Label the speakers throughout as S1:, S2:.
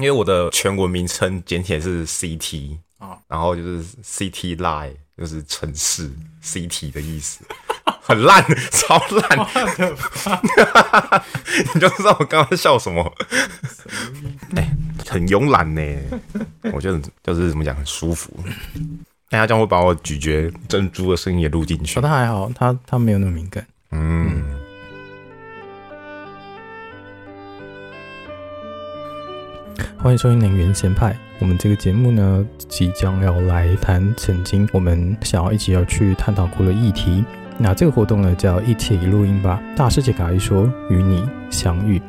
S1: 因为我的全文名称简体是 CT 啊，然后就是 City Lie，就是城市 CT 的意思，很烂，超烂，你就知道我刚刚笑什么？哎、欸，很慵懒呢，我觉得就是怎么讲，很舒服。大家将会把我咀嚼珍珠的声音也录进去。
S2: 哦，他还好，他他没有那么敏感。嗯。欢迎收听《能源咸派》。我们这个节目呢，即将要来谈曾经我们想要一起要去探讨过的议题。那这个活动呢，叫一起录音吧，大师姐卡一说与你相遇。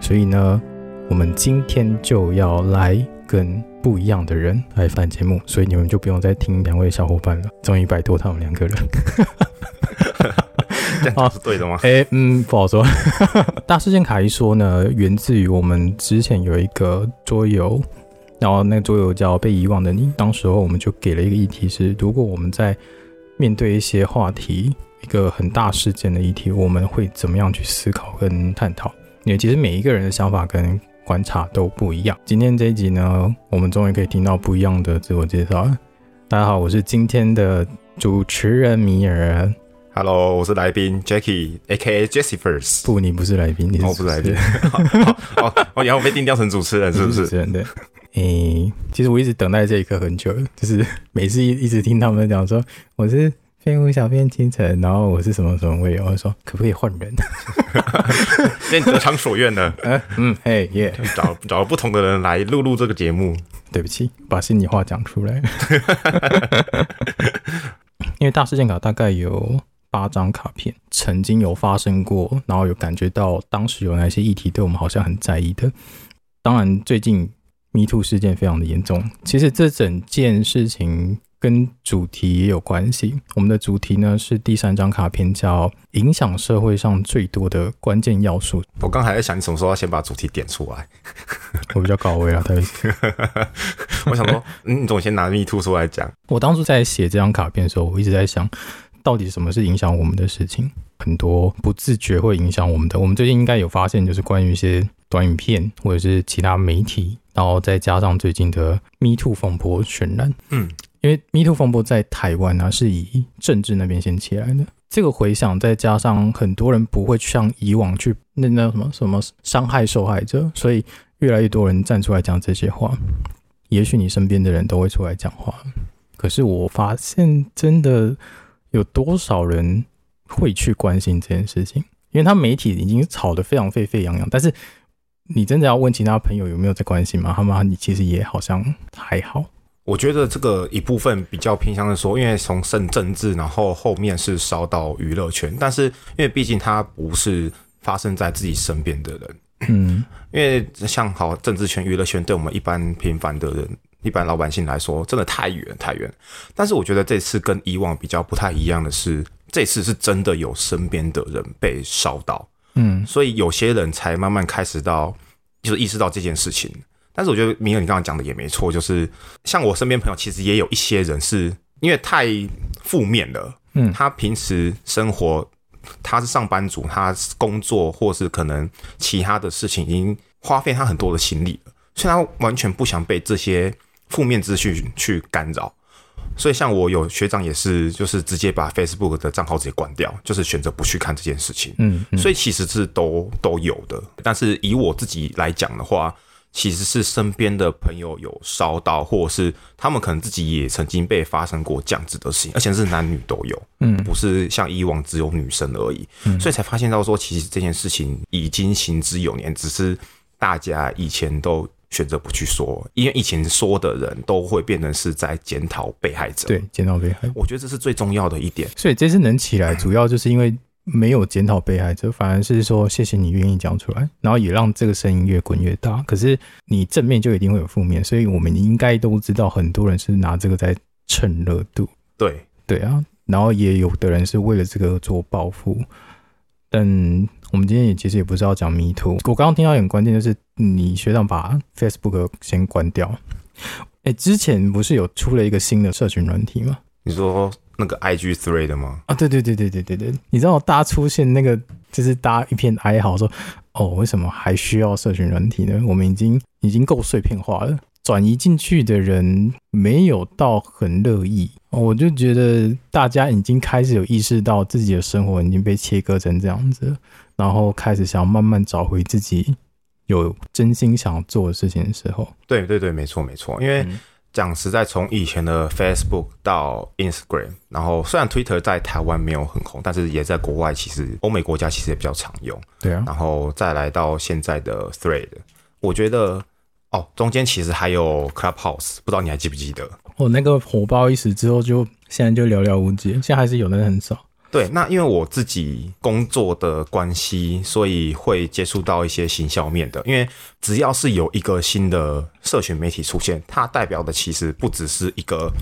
S2: 所以呢，我们今天就要来跟。不一样的人来翻节目，所以你们就不用再听两位小伙伴了，终于摆脱他们两个人。
S1: 这样是对的吗？
S2: 哎、欸，嗯，不好说。大事件卡一说呢，源自于我们之前有一个桌游，然后那个桌游叫《被遗忘的你》。当时候我们就给了一个议题是：如果我们在面对一些话题，一个很大事件的议题，我们会怎么样去思考跟探讨？因为其实每一个人的想法跟观察都不一样。今天这一集呢，我们终于可以听到不一样的自我介绍了。大家好，我是今天的主持人米尔。
S1: Hello，我是来宾 Jackie，A.K.A. Jessifers。
S2: 不，你不是来宾，你是
S1: 我不是来宾。哦，哦，然后被定调成主持人，是不是？
S2: 真的。诶、欸，其实我一直等待这一刻很久了，就是每次一一直听他们讲说我是。废物小编清晨，然后我是什么什么位？我说可不可以换人？
S1: 变得偿所愿了。
S2: 嗯 嗯，嘿耶，
S1: 找找不同的人来录录这个节目。
S2: 对不起，把心里话讲出来。因为大事件卡大概有八张卡片，曾经有发生过，然后有感觉到当时有哪些议题对我们好像很在意的。当然，最近 Me Too 事件非常的严重。其实这整件事情。跟主题也有关系。我们的主题呢是第三张卡片，叫“影响社会上最多的关键要素”。
S1: 我刚还在想，你什么时候要先把主题点出来？
S2: 我比较高危啊，对不起。
S1: 我想说，嗯，你总先拿 MeToo 出来讲。
S2: 我当初在写这张卡片的时候，我一直在想，到底什么是影响我们的事情？很多不自觉会影响我们的。我们最近应该有发现，就是关于一些短影片或者是其他媒体，然后再加上最近的 MeToo 风波渲染，嗯。因为 MeToo 风波在台湾呢、啊，是以政治那边先起来的。这个回想，再加上很多人不会像以往去那那什么什么伤害受害者，所以越来越多人站出来讲这些话。也许你身边的人都会出来讲话，可是我发现真的有多少人会去关心这件事情？因为他媒体已经吵得非常沸沸扬扬，但是你真的要问其他朋友有没有在关心吗？他们你其实也好像还好。
S1: 我觉得这个一部分比较偏向的说，因为从政政治，然后后面是烧到娱乐圈，但是因为毕竟他不是发生在自己身边的人，嗯，因为像好政治圈、娱乐圈，对我们一般平凡的人、一般老百姓来说，真的太远太远。但是我觉得这次跟以往比较不太一样的是，这次是真的有身边的人被烧到，嗯，所以有些人才慢慢开始到，就是意识到这件事情。但是我觉得米尔，你刚刚讲的也没错，就是像我身边朋友，其实也有一些人是因为太负面了。嗯，他平时生活，他是上班族，他工作或是可能其他的事情已经花费他很多的心力了，所以他完全不想被这些负面资讯去干扰。所以像我有学长也是，就是直接把 Facebook 的账号直接关掉，就是选择不去看这件事情。嗯，嗯，所以其实是都都有的。但是以我自己来讲的话，其实是身边的朋友有烧到，或者是他们可能自己也曾经被发生过这样子的事情，而且是男女都有，嗯，不是像以往只有女生而已，嗯，所以才发现到说，其实这件事情已经行之有年，只是大家以前都选择不去说，因为以前说的人都会变成是在检讨被害者，
S2: 对，检讨被害者，
S1: 我觉得这是最重要的一点。
S2: 所以这次能起来，主要就是因为。没有检讨被害者，反而是说谢谢你愿意讲出来，然后也让这个声音越滚越大。可是你正面就一定会有负面，所以我们应该都知道，很多人是拿这个在蹭热度。
S1: 对
S2: 对啊，然后也有的人是为了这个做报复。但我们今天也其实也不是要讲 Me Too。我刚刚听到很关键就是你学长把 Facebook 先关掉。哎，之前不是有出了一个新的社群软体吗？
S1: 你说？那个 IG Thread 的吗？
S2: 啊，对对对对对对对，你知道大家出现那个，就是大家一片哀嚎说，哦，为什么还需要社群软体呢？我们已经已经够碎片化了，转移进去的人没有到很乐意。我就觉得大家已经开始有意识到自己的生活已经被切割成这样子，然后开始想要慢慢找回自己有真心想做的事情的时候。
S1: 对对对，没错没错，因为。嗯讲实在，从以前的 Facebook 到 Instagram，然后虽然 Twitter 在台湾没有很红，但是也在国外，其实欧美国家其实也比较常用。
S2: 对啊，
S1: 然后再来到现在的 Thread，我觉得哦，中间其实还有 Clubhouse，不知道你还记不记得？
S2: 哦，那个火爆一时之后就，就现在就寥寥无几，现在还是有的人很少。
S1: 对，那因为我自己工作的关系，所以会接触到一些行销面的。因为只要是有一个新的社群媒体出现，它代表的其实不只是一个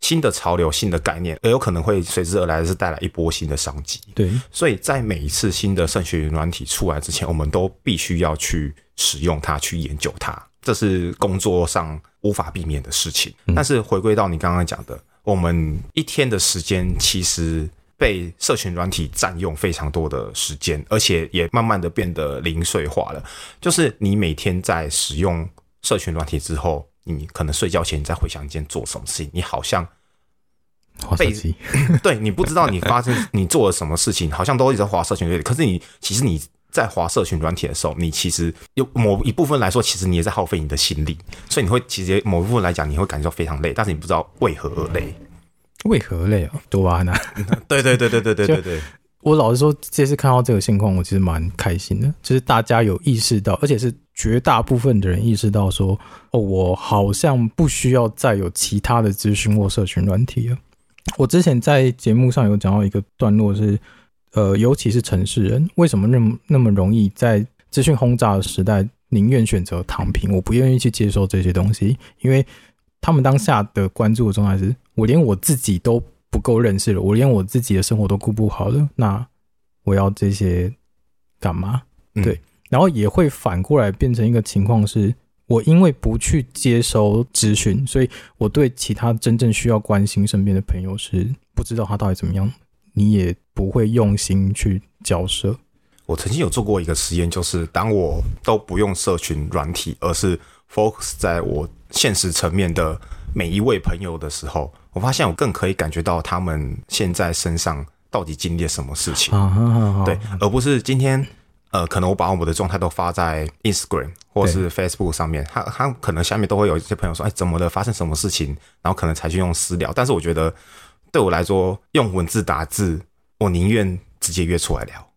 S1: 新的潮流、新的概念，而有可能会随之而来的是带来一波新的商机。
S2: 对，
S1: 所以在每一次新的社群软体出来之前，我们都必须要去使用它，去研究它，这是工作上无法避免的事情。嗯、但是回归到你刚刚讲的，我们一天的时间其实。被社群软体占用非常多的时间，而且也慢慢的变得零碎化了。就是你每天在使用社群软体之后，你可能睡觉前你再回想一件做什么事情，你好像 被 对，你不知道你发生你做了什么事情，好像都一直在滑社群软体。可是你其实你在滑社群软体的时候，你其实有某一部分来说，其实你也在耗费你的心力，所以你会其实某一部分来讲，你会感受非常累，但是你不知道为何而累。
S2: 为何累啊？多巴胺。
S1: 对对对对对对对对。
S2: 我老实说，这次看到这个情况，我其实蛮开心的。就是大家有意识到，而且是绝大部分的人意识到说，哦，我好像不需要再有其他的资讯或社群软体了。我之前在节目上有讲到一个段落是，呃，尤其是城市人，为什么那么那么容易在资讯轰炸的时代，宁愿选择躺平，我不愿意去接受这些东西，因为他们当下的关注的状态是。我连我自己都不够认识了，我连我自己的生活都顾不好了，那我要这些干嘛？嗯、对，然后也会反过来变成一个情况是，我因为不去接收资讯，所以我对其他真正需要关心身边的朋友是不知道他到底怎么样，你也不会用心去交涉。
S1: 我曾经有做过一个实验，就是当我都不用社群软体，而是 focus 在我现实层面的每一位朋友的时候。我发现我更可以感觉到他们现在身上到底经历了什么事情，对，而不是今天呃，可能我把我们的状态都发在 Instagram 或是 Facebook 上面，他他可能下面都会有一些朋友说，哎，怎么了？发生什么事情？然后可能才去用私聊。但是我觉得对我来说，用文字打字，我宁愿直接约出来聊。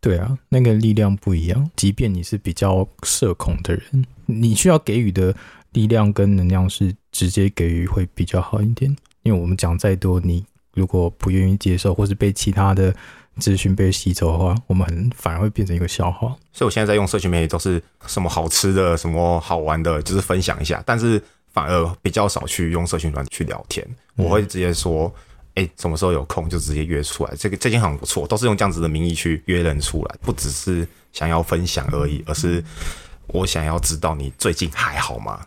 S2: 对啊，那个力量不一样。即便你是比较社恐的人，你需要给予的力量跟能量是直接给予会比较好一点。因为我们讲再多，你如果不愿意接受，或是被其他的资讯被吸走的话，我们很反而会变成一个笑话。
S1: 所以我现在在用社群媒体，都是什么好吃的、什么好玩的，就是分享一下。但是反而比较少去用社群软体去聊天。我会直接说，哎、欸，什么时候有空就直接约出来。这个这间很不错，都是用这样子的名义去约人出来，不只是想要分享而已，而是我想要知道你最近还好吗？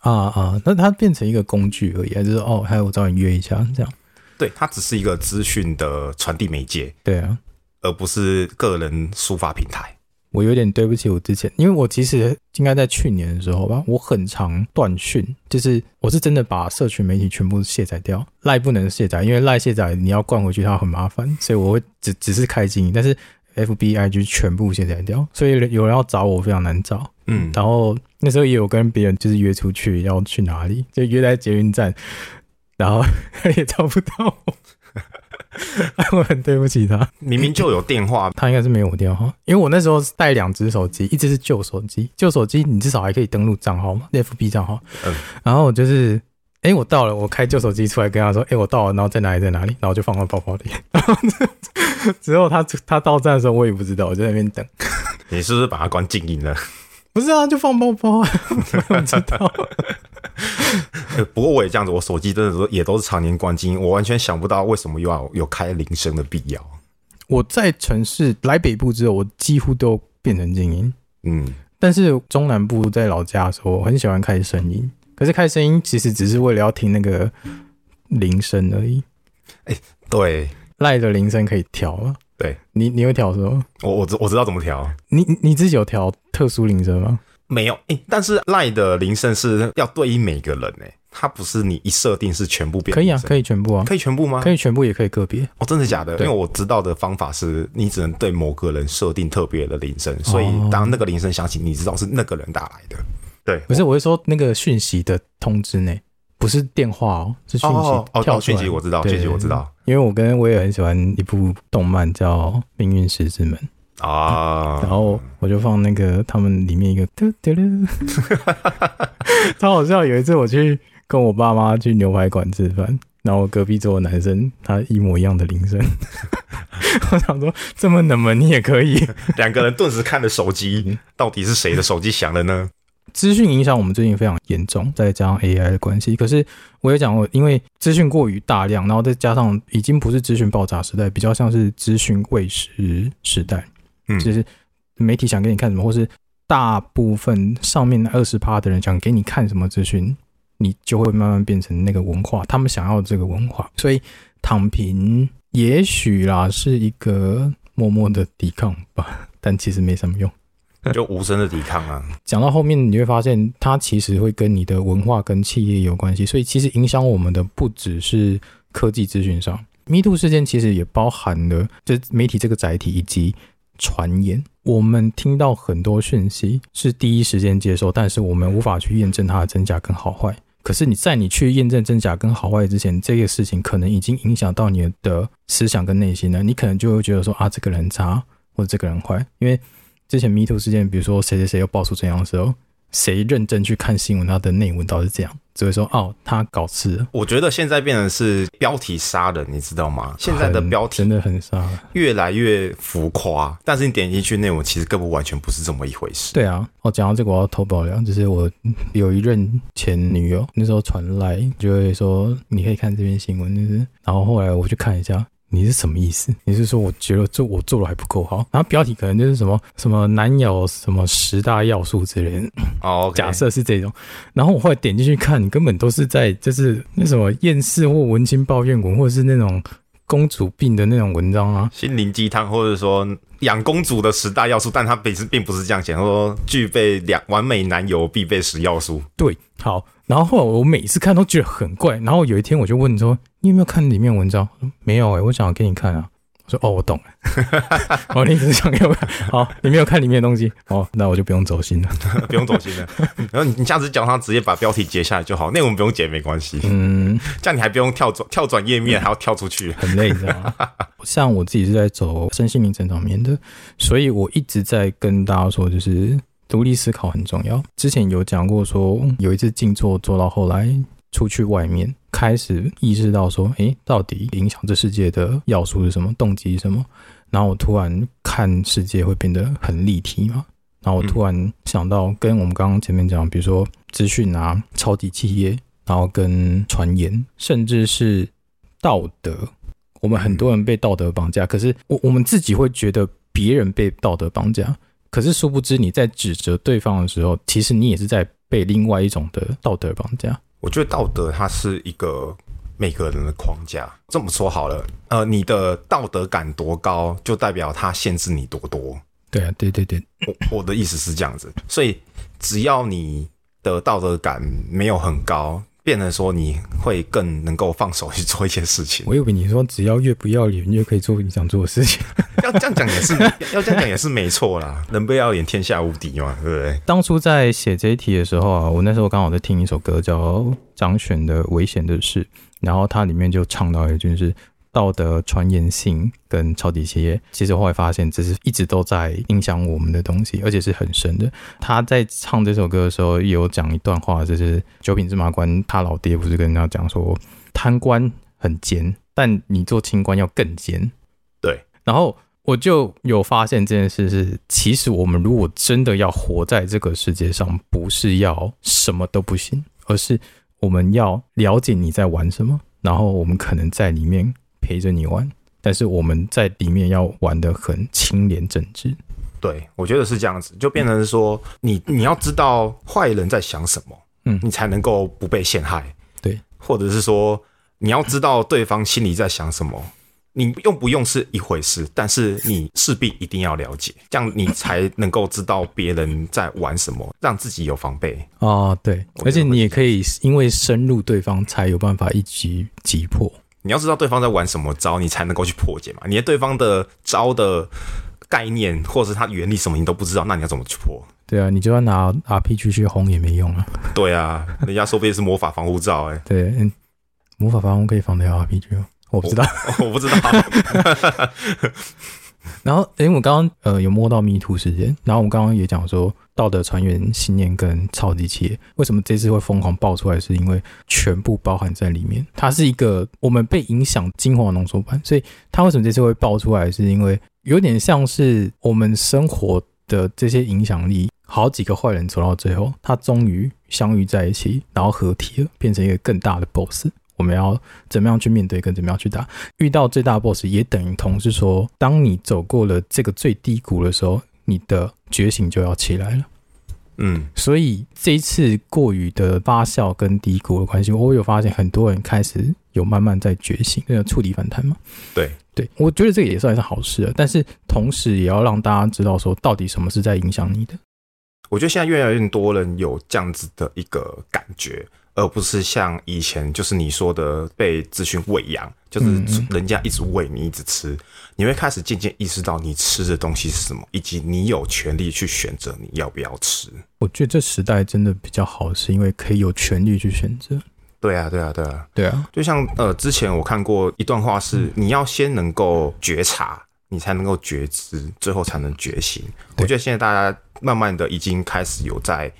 S2: 啊啊，那它变成一个工具而已，还是说哦，还有我找你约一下这样？
S1: 对，它只是一个资讯的传递媒介，
S2: 对啊，
S1: 而不是个人抒发平台。
S2: 我有点对不起我之前，因为我其实应该在去年的时候吧，我很常断讯，就是我是真的把社群媒体全部卸载掉，赖不能卸载，因为赖卸载你要灌回去它很麻烦，所以我会只只是开静音，但是 FBIG 全部卸载掉，所以有人要找我非常难找。嗯，然后那时候也有跟别人就是约出去要去哪里，就约在捷运站，然后他也找不到我，我很对不起他。
S1: 明明就有电话，
S2: 他应该是没有我电话，因为我那时候带两只手机，一只是旧手机，旧手机你至少还可以登录账号嘛，FB 账号。嗯，然后我就是，哎，我到了，我开旧手机出来跟他说，哎，我到了，然后在哪里在哪里，然后就放到包包里。然后之后他他到站的时候，我也不知道，我就在那边等。
S1: 你是不是把它关静音了？
S2: 不是啊，就放包包啊，我知道。
S1: 不过我也这样子，我手机真的也都是常年关静音，我完全想不到为什么又要有开铃声的必要。
S2: 我在城市来北部之后，我几乎都变成静音。
S1: 嗯，
S2: 但是中南部在老家的时候，我很喜欢开声音。可是开声音其实只是为了要听那个铃声而已。
S1: 哎、欸，对，
S2: 赖的铃声可以调了。
S1: 对，
S2: 你你会调是吗？
S1: 我我知我知道怎么调。
S2: 你你自己有调特殊铃声吗？
S1: 没有，哎，但是 Line 的铃声是要对应每个人哎，它不是你一设定是全部变。
S2: 可以啊，可以全部啊，
S1: 可以全部吗？
S2: 可以全部，也可以个别。
S1: 哦，真的假的？因为我知道的方法是你只能对某个人设定特别的铃声，所以当那个铃声响起，你知道是那个人打来的。对，
S2: 不是，我是说那个讯息的通知呢，不是电话哦，是讯息
S1: 哦，跳讯息我知道，讯息我知道，
S2: 因为我跟我也很喜欢一部动漫叫《命运石之门》。
S1: 啊，
S2: 然后我就放那个他们里面一个嘟嘟嘟，超好笑。有一次我去跟我爸妈去牛排馆吃饭，然后隔壁桌的男生他一模一样的铃声，我想说这么冷门你也可以。
S1: 两个人顿时看了手机，到底是谁的手机响了呢？
S2: 资讯影响我们最近非常严重，再加上 AI 的关系。可是我也讲过，因为资讯过于大量，然后再加上已经不是资讯爆炸时代，比较像是资讯喂食时代。嗯就是媒体想给你看什么，或是大部分上面二十趴的人想给你看什么资讯，你就会慢慢变成那个文化，他们想要这个文化。所以躺平也许啦是一个默默的抵抗吧，但其实没什么用，
S1: 就无声的抵抗啊。
S2: 讲到后面你会发现，它其实会跟你的文化跟企业有关系，所以其实影响我们的不只是科技资讯上，Me Too 事件其实也包含了就媒体这个载体以及。传言，我们听到很多讯息是第一时间接收，但是我们无法去验证它的真假跟好坏。可是你在你去验证真假跟好坏之前，这个事情可能已经影响到你的思想跟内心了。你可能就会觉得说啊，这个人差或者这个人坏，因为之前 MeToo 事件，比如说谁谁谁又爆出怎样的时候。谁认真去看新闻？它的内文倒是这样，只会说哦，他搞事。
S1: 我觉得现在变成是标题杀人，你知道吗？现在的标题
S2: 真的很杀，
S1: 越来越浮夸。但是你点进去内文，其实根本完全不是这么一回事。
S2: 对啊，哦，讲到这个，我要偷爆料，就是我有一任前女友，那时候传来就会说，你可以看这篇新闻，就是，然后后来我去看一下。你是什么意思？你是说我觉得做我做的还不够好？然后标题可能就是什么什么男友什么十大要素之类的。
S1: 哦，oh,
S2: 假设是这种。然后我后来点进去看，你根本都是在就是那什么厌世或文青抱怨文，或者是那种公主病的那种文章啊，
S1: 心灵鸡汤，或者说养公主的十大要素，但它本身并不是这样写，说具备两完美男友必备十要素。
S2: 对，好。然后后来我每次看都觉得很怪，然后有一天我就问你说：“你有没有看里面文章？”没有哎、欸，我想要给你看啊。我说：“哦，我懂了。”哦，你只是想给我看。好，你没有看里面的东西，哦，那我就不用走心了，
S1: 不用走心了。然后你你下次讲他直接把标题截下来就好，内容不用截没关系。嗯，这样你还不用跳转跳转页面，还要跳出去，
S2: 很累，你知道吗？像我自己是在走身心灵成长面的，所以我一直在跟大家说，就是。独立思考很重要。之前有讲过，说有一次静坐做到后来，出去外面开始意识到说，诶，到底影响这世界的要素是什么？动机是什么？然后我突然看世界会变得很立体嘛。然后我突然想到，跟我们刚刚前面讲，比如说资讯啊、超级企业，然后跟传言，甚至是道德，我们很多人被道德绑架，可是我我们自己会觉得别人被道德绑架。可是殊不知，你在指责对方的时候，其实你也是在被另外一种的道德绑架。
S1: 我觉得道德它是一个每个人的框架。这么说好了，呃，你的道德感多高，就代表它限制你多多。
S2: 对啊，对对对，
S1: 我我的意思是这样子。所以只要你的道德感没有很高。变得说你会更能够放手去做一些事情。
S2: 我以为你说只要越不要脸，越可以做你想做的事情。
S1: 要这样讲也是，要这样讲也是没错啦。人不要脸，天下无敌嘛，对不对？
S2: 当初在写这一题的时候啊，我那时候刚好在听一首歌，叫张悬的《危险的事》，然后它里面就唱到一句是。道德传言性跟超级企业，其实后来发现这是一直都在影响我们的东西，而且是很深的。他在唱这首歌的时候，也有讲一段话，就是九品芝麻官他老爹不是跟人家讲说，贪官很奸，但你做清官要更奸。
S1: 对，
S2: 然后我就有发现这件事是，其实我们如果真的要活在这个世界上，不是要什么都不行，而是我们要了解你在玩什么，然后我们可能在里面。陪着你玩，但是我们在里面要玩得很清廉正直。
S1: 对，我觉得是这样子，就变成是说，你你要知道坏人在想什么，嗯，你才能够不被陷害。
S2: 对，
S1: 或者是说，你要知道对方心里在想什么，你用不用是一回事，但是你势必一定要了解，这样你才能够知道别人在玩什么，让自己有防备。
S2: 哦，对，而且你也可以因为深入对方，才有办法一击击破。
S1: 你要知道对方在玩什么招，你才能够去破解嘛。你连对方的招的概念或者是它原理什么你都不知道，那你要怎么去破？
S2: 对啊，你就算拿 RPG 去轰也没用啊。
S1: 对啊，人家说不定是魔法防护罩哎、欸。
S2: 对，嗯，魔法防护可以防掉 RPG 哦？我不知道，
S1: 我，我不知道。
S2: 然后，因为我刚刚呃有摸到迷途时间，然后我刚刚也讲说道德传言信念跟超级企业为什么这次会疯狂爆出来，是因为全部包含在里面。它是一个我们被影响精华浓缩版，所以它为什么这次会爆出来，是因为有点像是我们生活的这些影响力，好几个坏人走到最后，他终于相遇在一起，然后合体了，变成一个更大的 BOSS。我们要怎么样去面对，跟怎么样去打？遇到最大的 boss 也等于同是说，当你走过了这个最低谷的时候，你的觉醒就要起来了。
S1: 嗯，
S2: 所以这一次过于的发酵跟低谷的关系，我有发现很多人开始有慢慢在觉醒，那个触底反弹嘛。
S1: 对
S2: 对，我觉得这个也算是好事了。但是同时也要让大家知道说，到底什么是在影响你的。
S1: 我觉得现在越来越多人有这样子的一个感觉。而不是像以前，就是你说的被资讯喂养，就是人家一直喂你，一直吃，你会开始渐渐意识到你吃的东西是什么，以及你有权利去选择你要不要吃。
S2: 我觉得这时代真的比较好，是因为可以有权利去选择。
S1: 对啊，对啊，对啊，
S2: 对啊。
S1: 就像呃，之前我看过一段话是，你要先能够觉察，你才能够觉知，最后才能觉醒。我觉得现在大家慢慢的已经开始有在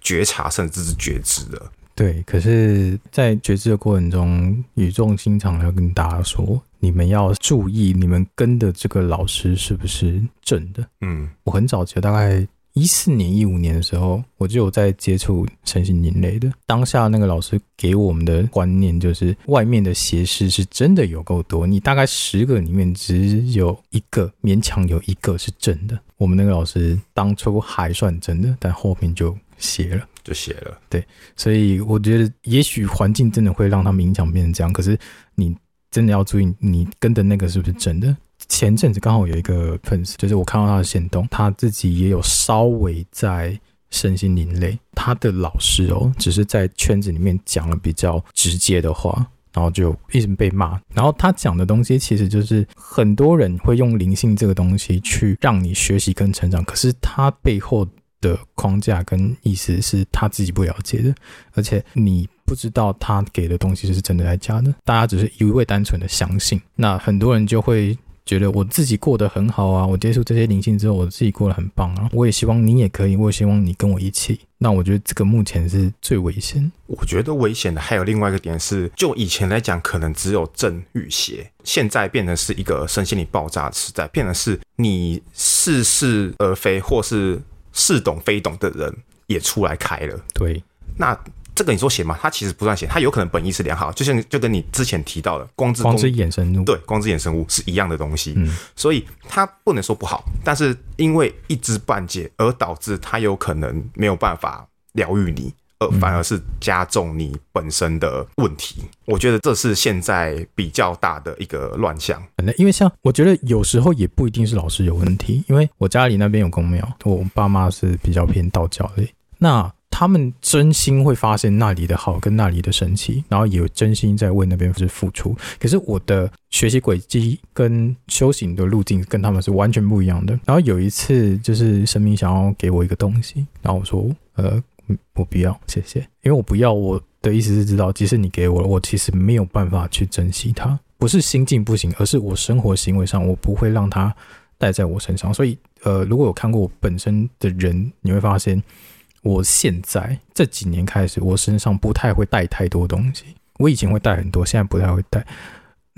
S1: 觉察，甚至是觉知了。
S2: 对，可是，在觉知的过程中，语重心长的要跟大家说，你们要注意，你们跟的这个老师是不是正的？
S1: 嗯，
S2: 我很早期，大概一四年、一五年的时候，我就有在接触身心灵类的。当下那个老师给我们的观念就是，外面的邪师是真的有够多，你大概十个里面只有一个，勉强有一个是正的。我们那个老师当初还算真的，但后面就邪了。
S1: 就写了，
S2: 对，所以我觉得也许环境真的会让他们影响变成这样，可是你真的要注意，你跟的那个是不是真的？前阵子刚好有一个粉丝，就是我看到他的行动，他自己也有稍微在身心灵类，他的老师哦，只是在圈子里面讲了比较直接的话，然后就一直被骂。然后他讲的东西其实就是很多人会用灵性这个东西去让你学习跟成长，可是他背后。的框架跟意思是他自己不了解的，而且你不知道他给的东西是真的还是假的，大家只是一味单纯的相信，那很多人就会觉得我自己过得很好啊，我接触这些灵性之后，我自己过得很棒啊，我也希望你也可以，我也希望你跟我一起。那我觉得这个目前是最危险。
S1: 我觉得危险的还有另外一个点是，就以前来讲，可能只有正与邪，现在变成是一个身心灵爆炸的时代，变成是你似是而非，或是。似懂非懂的人也出来开了，
S2: 对，
S1: 那这个你说邪吗？他其实不算邪，他有可能本意是良好，就像就跟你之前提到的光之
S2: 光之衍生物，
S1: 对，光之衍生物是一样的东西，嗯，所以他不能说不好，但是因为一知半解而导致他有可能没有办法疗愈你。呃，反而是加重你本身的问题。嗯，我觉得这是现在比较大的一个乱象。
S2: 因为像我觉得有时候也不一定是老师有问题，因为我家里那边有公庙，我爸妈是比较偏道教的，那他们真心会发现那里的好跟那里的神奇，然后也有真心在为那边是付出。可是我的学习轨迹跟修行的路径跟他们是完全不一样的。然后有一次就是神明想要给我一个东西，然后我说呃。我不要，谢谢。因为我不要，我的意思是知道，即使你给我了，我其实没有办法去珍惜它。不是心境不行，而是我生活行为上，我不会让它带在我身上。所以，呃，如果有看过我本身的人，你会发现，我现在这几年开始，我身上不太会带太多东西。我以前会带很多，现在不太会带。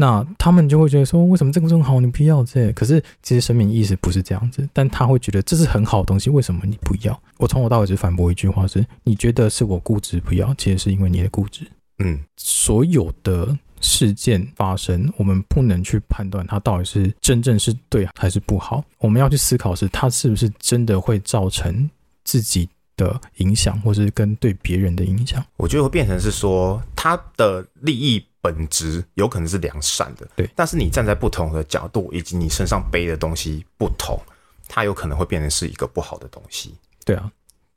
S2: 那他们就会觉得说，为什么这个这么好，你不要这？可是其实神明意识不是这样子，但他会觉得这是很好的东西，为什么你不要？我从头到尾只反驳一句话是：你觉得是我固执不要，其实是因为你的固执。
S1: 嗯，
S2: 所有的事件发生，我们不能去判断它到底是真正是对还是不好，我们要去思考是它是不是真的会造成自己的影响，或是跟对别人的影响。
S1: 我觉得会变成是说，他的利益本质有可能是良善的，
S2: 对。
S1: 但是你站在不同的角度，以及你身上背的东西不同，它有可能会变成是一个不好的东西。
S2: 对啊。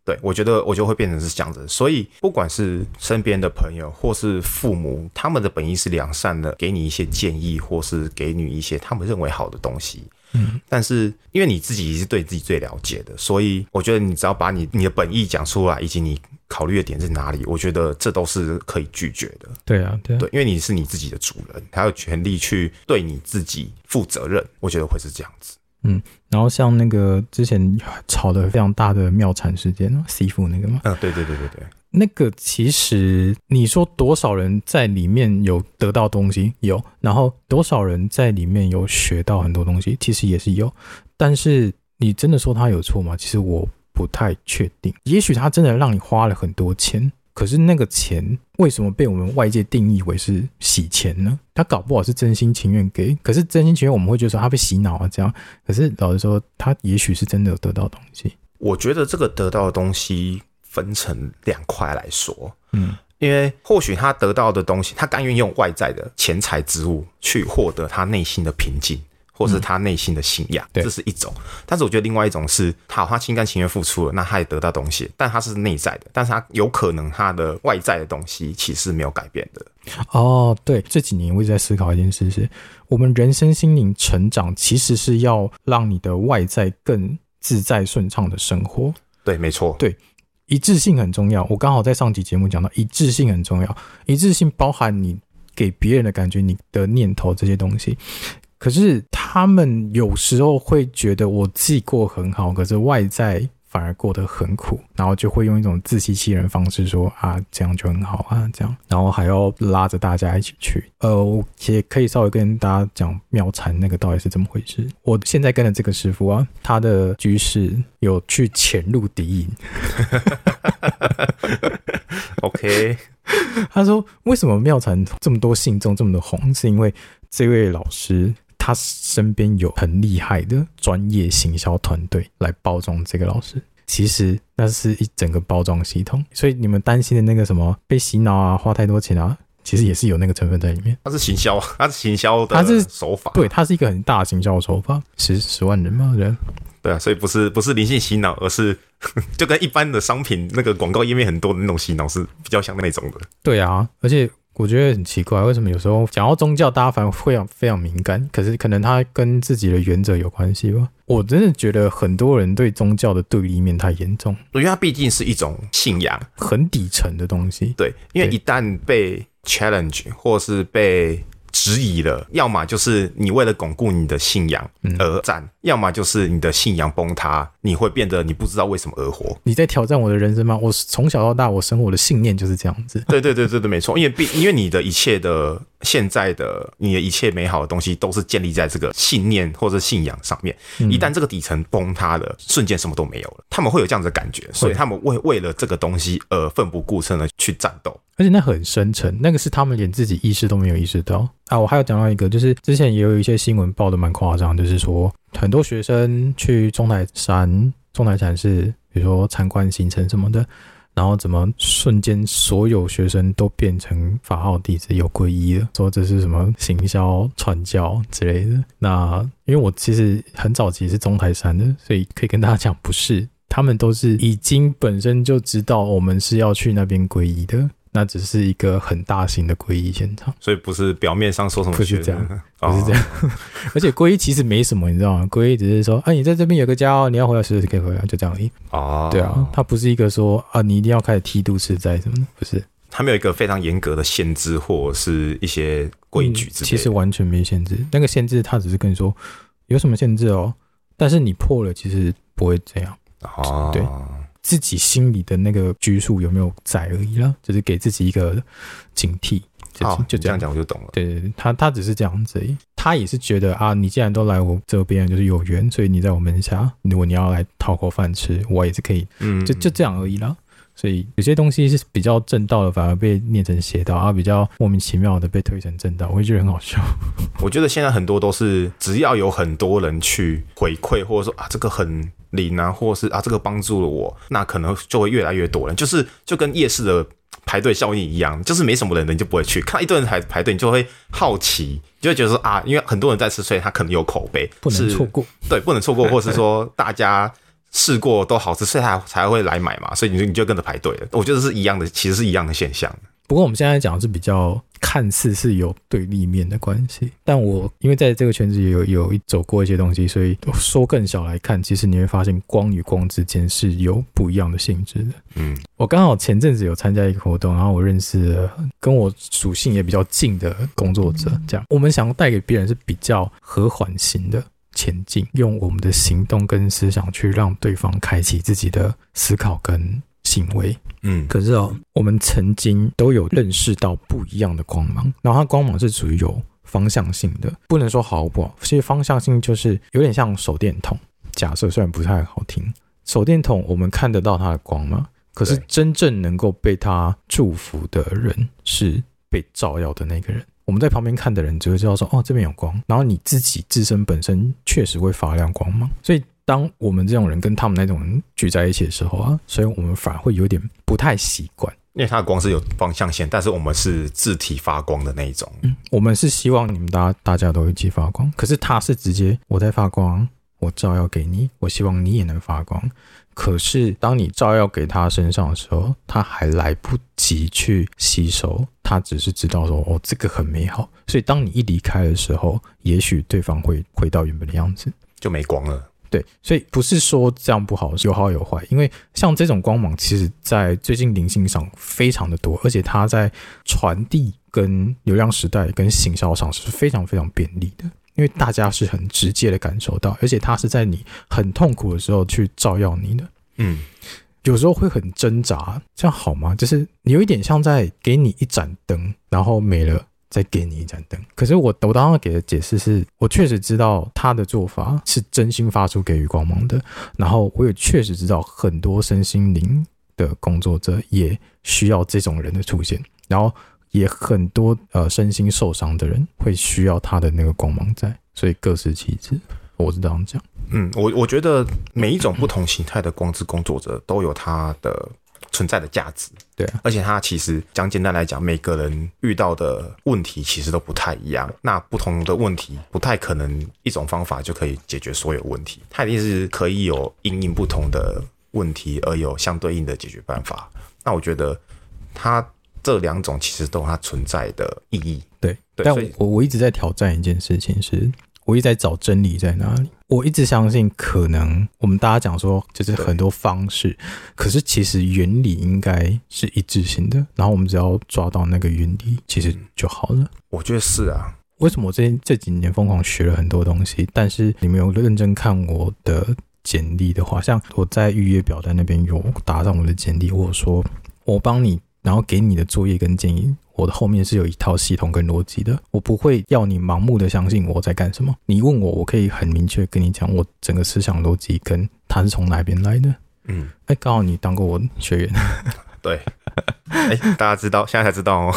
S1: 对，我觉得我就会变成是这样子，所以不管是身边的朋友或是父母，他们的本意是良善的，给你一些建议，或是给你一些他们认为好的东西。嗯，但是因为你自己是对自己最了解的，所以我觉得你只要把你你的本意讲出来，以及你考虑的点在哪里，我觉得这都是可以拒绝的。
S2: 对啊，对啊，
S1: 对，因为你是你自己的主人，还有权利去对你自己负责任。我觉得会是这样子。
S2: 嗯，然后像那个之前吵得非常大的庙产事件，C 府那个吗，
S1: 嗯，对对对对对，
S2: 那个其实你说多少人在里面有得到东西有，然后多少人在里面有学到很多东西，其实也是有，但是你真的说他有错吗？其实我不太确定，也许他真的让你花了很多钱。可是那个钱为什么被我们外界定义为是洗钱呢？他搞不好是真心情愿给，可是真心情愿我们会觉得说他被洗脑啊这样。可是老实说，他也许是真的有得到东西。
S1: 我觉得这个得到的东西分成两块来说，嗯，因为或许他得到的东西，他甘愿用外在的钱财之物去获得他内心的平静。或是他内心的信仰，嗯，这是一种。但是我觉得另外一种是，好，他心甘情愿付出了，那他也得到东西，但他是内在的，但是他有可能他的外在的东西其实没有改变的。
S2: 哦，对，这几年我一直在思考一件事是，是我们人生心灵成长，其实是要让你的外在更自在顺畅的生活。
S1: 对，没错。
S2: 对，一致性很重要。我刚好在上集节目讲到，一致性很重要。一致性包含你给别人的感觉，你的念头这些东西。可是他们有时候会觉得我自己过很好，可是外在反而过得很苦，然后就会用一种自欺欺人的方式说啊，这样就很好啊，这样，然后还要拉着大家一起去。呃，我也可以稍微跟大家讲妙禅那个到底是怎么回事。我现在跟的这个师傅啊，他的居士有去潜入敌营。
S1: OK，
S2: 他说为什么妙禅这么多信众这么的红，是因为这位老师。他身边有很厉害的专业行销团队来包装这个老师，其实那是一整个包装系统。所以你们担心的那个什么被洗脑啊、花太多钱啊，其实也是有那个成分在里面。
S1: 他是行销，他是行销的，他是手法，
S2: 对，他是一个很大的行销手法，十十万人嘛人，
S1: 对啊，所以不是不是灵性洗脑，而是 就跟一般的商品那个广告页面很多的那种洗脑是比较像那种的。
S2: 对啊，而且。我觉得很奇怪，为什么有时候讲到宗教，大家反而会非常敏感？可是可能它跟自己的原则有关系吧？我真的觉得很多人对宗教的对立面太严重，
S1: 因为它毕竟是一种信仰，
S2: 很底层的东西。
S1: 对，因为一旦被 challenge 或是被质疑了，要么就是你为了巩固你的信仰而战，嗯、要么就是你的信仰崩塌，你会变得你不知道为什么而活。
S2: 你在挑战我的人生吗？我从小到大，我生活的信念就是这样子。
S1: 对对对对对，没错，因为毕因为你的一切的。现在的你的一切美好的东西都是建立在这个信念或者信仰上面。一旦这个底层崩塌了，瞬间什么都没有了。他们会有这样子的感觉，所以他们为为了这个东西而奋不顾身的去战斗。
S2: 而且那很深沉，那个是他们连自己意识都没有意识到啊。我还有讲到一个，就是之前也有一些新闻报的蛮夸张，就是说很多学生去中台山、中台山是，比如说参观行程什么的。然后怎么瞬间所有学生都变成法号弟子，有皈依了？说这是什么行销传教之类的？那因为我其实很早期是中台山的，所以可以跟大家讲，不是，他们都是已经本身就知道我们是要去那边皈依的。那只是一个很大型的皈依现场，
S1: 所以不是表面上说什么，
S2: 不是这样，不是这样。而且皈依其实没什么，你知道吗？皈依只是说，啊，你在这边有个家哦，你要回来随时可以回来，就这样而已。哦，对啊，它不是一个说啊，你一定要开始剃度吃斋什么的，不是。
S1: 它没有一个非常严格的限制或是一些规矩之类的，
S2: 其实完全没限制。那个限制，它只是跟你说有什么限制哦，但是你破了，其实不会这样。哦，对。自己心里的那个拘束有没有在而已啦，就是给自己一个警惕，就
S1: 好
S2: 就这样
S1: 讲我就懂了。
S2: 对对对，他他只是这样子而已，他也是觉得啊，你既然都来我这边，就是有缘，所以你在我门下，如果你要来讨口饭吃，我也是可以，嗯，就就这样而已啦。所以有些东西是比较正道的，反而被念成邪道啊；比较莫名其妙的被推成正道，我会觉得很好笑。
S1: 我觉得现在很多都是只要有很多人去回馈，或者说啊，这个很。零啊，或是啊这个帮助了我，那可能就会越来越多人，就是就跟夜市的排队效应一样，就是没什么人，的你就不会去，看到一堆人排排队，你就会好奇，就会觉得说啊，因为很多人在吃，所以他可能有口碑，
S2: 不能错过，
S1: 对，不能错过，或是说大家试过都好吃，所以他才会来买嘛，所以你就你就跟着排队了。我觉得是一样的，其实是一样的现象。
S2: 不过我们现在讲的是比较看似是有对立面的关系，但我因为在这个圈子也有有走过一些东西，所以说更小来看，其实你会发现光与光之间是有不一样的性质的。嗯，我刚好前阵子有参加一个活动，然后我认识了跟我属性也比较近的工作者，这样我们想要带给别人是比较和缓型的前进，用我们的行动跟思想去让对方开启自己的思考跟行为。嗯，可是哦，我们曾经都有认识到不一样的光芒，然后它光芒是属于有方向性的，不能说好不好。其实方向性就是有点像手电筒。假设虽然不太好听，手电筒我们看得到它的光吗？可是真正能够被它祝福的人是被照耀的那个人。我们在旁边看的人只会知道说，哦，这边有光，然后你自己自身本身确实会发亮光芒，所以。当我们这种人跟他们那种人聚在一起的时候啊，所以我们反而会有点不太习惯，
S1: 因为它的光是有方向线，但是我们是自体发光的那一种。
S2: 嗯，我们是希望你们大家大家都一起发光，可是他是直接我在发光，我照耀给你，我希望你也能发光。可是当你照耀给他身上的时候，他还来不及去吸收，他只是知道说哦，这个很美好。所以当你一离开的时候，也许对方会回到原本的样子，
S1: 就没光了。
S2: 对，所以不是说这样不好，有好有坏。因为像这种光芒，其实在最近灵性上非常的多，而且它在传递、跟流量时代、跟行销上是非常非常便利的。因为大家是很直接的感受到，而且它是在你很痛苦的时候去照耀你的。嗯，有时候会很挣扎，这样好吗？就是你有一点像在给你一盏灯，然后没了。再给你一盏灯。可是我我当时给的解释是，我确实知道他的做法是真心发出给予光芒的。然后我也确实知道很多身心灵的工作者也需要这种人的出现。然后也很多呃身心受伤的人会需要他的那个光芒在。所以各司其职，我是这样讲。
S1: 嗯，我我觉得每一种不同形态的光之工作者都有他的。存在的价值，
S2: 对啊，
S1: 而且它其实讲简单来讲，每个人遇到的问题其实都不太一样。那不同的问题不太可能一种方法就可以解决所有问题，它一定是可以有因应不同的问题而有相对应的解决办法。那我觉得它这两种其实都有它存在的意义。
S2: 对，对，但我我一直在挑战一件事情是。我一直在找真理在哪里。我一直相信，可能我们大家讲说，就是很多方式，可是其实原理应该是一致性的。然后我们只要抓到那个原理，其实就好了。
S1: 我觉得是啊。
S2: 为什么我这这几年疯狂学了很多东西？但是你没有认真看我的简历的话，像我在预约表单那边有打上我的简历，或者说我帮你，然后给你的作业跟建议。我的后面是有一套系统跟逻辑的，我不会要你盲目的相信我在干什么。你问我，我可以很明确跟你讲，我整个思想逻辑跟它是从哪边来的。嗯，哎，刚好你当过我学员，
S1: 对，哎，大家知道，现在才知道哦。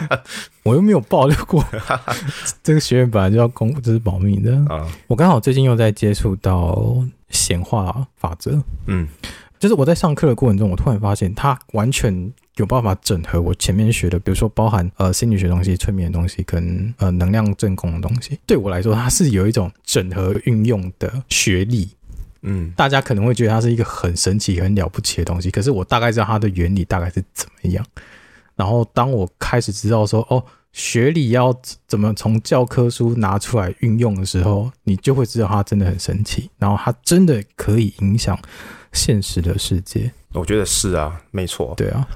S2: 我又没有爆料过，这个学员本来就要公布，这是保密的啊。我刚好最近又在接触到显化法则，嗯。就是我在上课的过程中，我突然发现它完全有办法整合我前面学的，比如说包含呃心理学东西、催眠的东西跟呃能量正功的东西。对我来说，它是有一种整合运用的学历。嗯，大家可能会觉得它是一个很神奇、很了不起的东西，可是我大概知道它的原理大概是怎么样。然后当我开始知道说哦，学理要怎么从教科书拿出来运用的时候，你就会知道它真的很神奇，然后它真的可以影响。现实的世界，
S1: 我觉得是啊，没错。
S2: 对啊，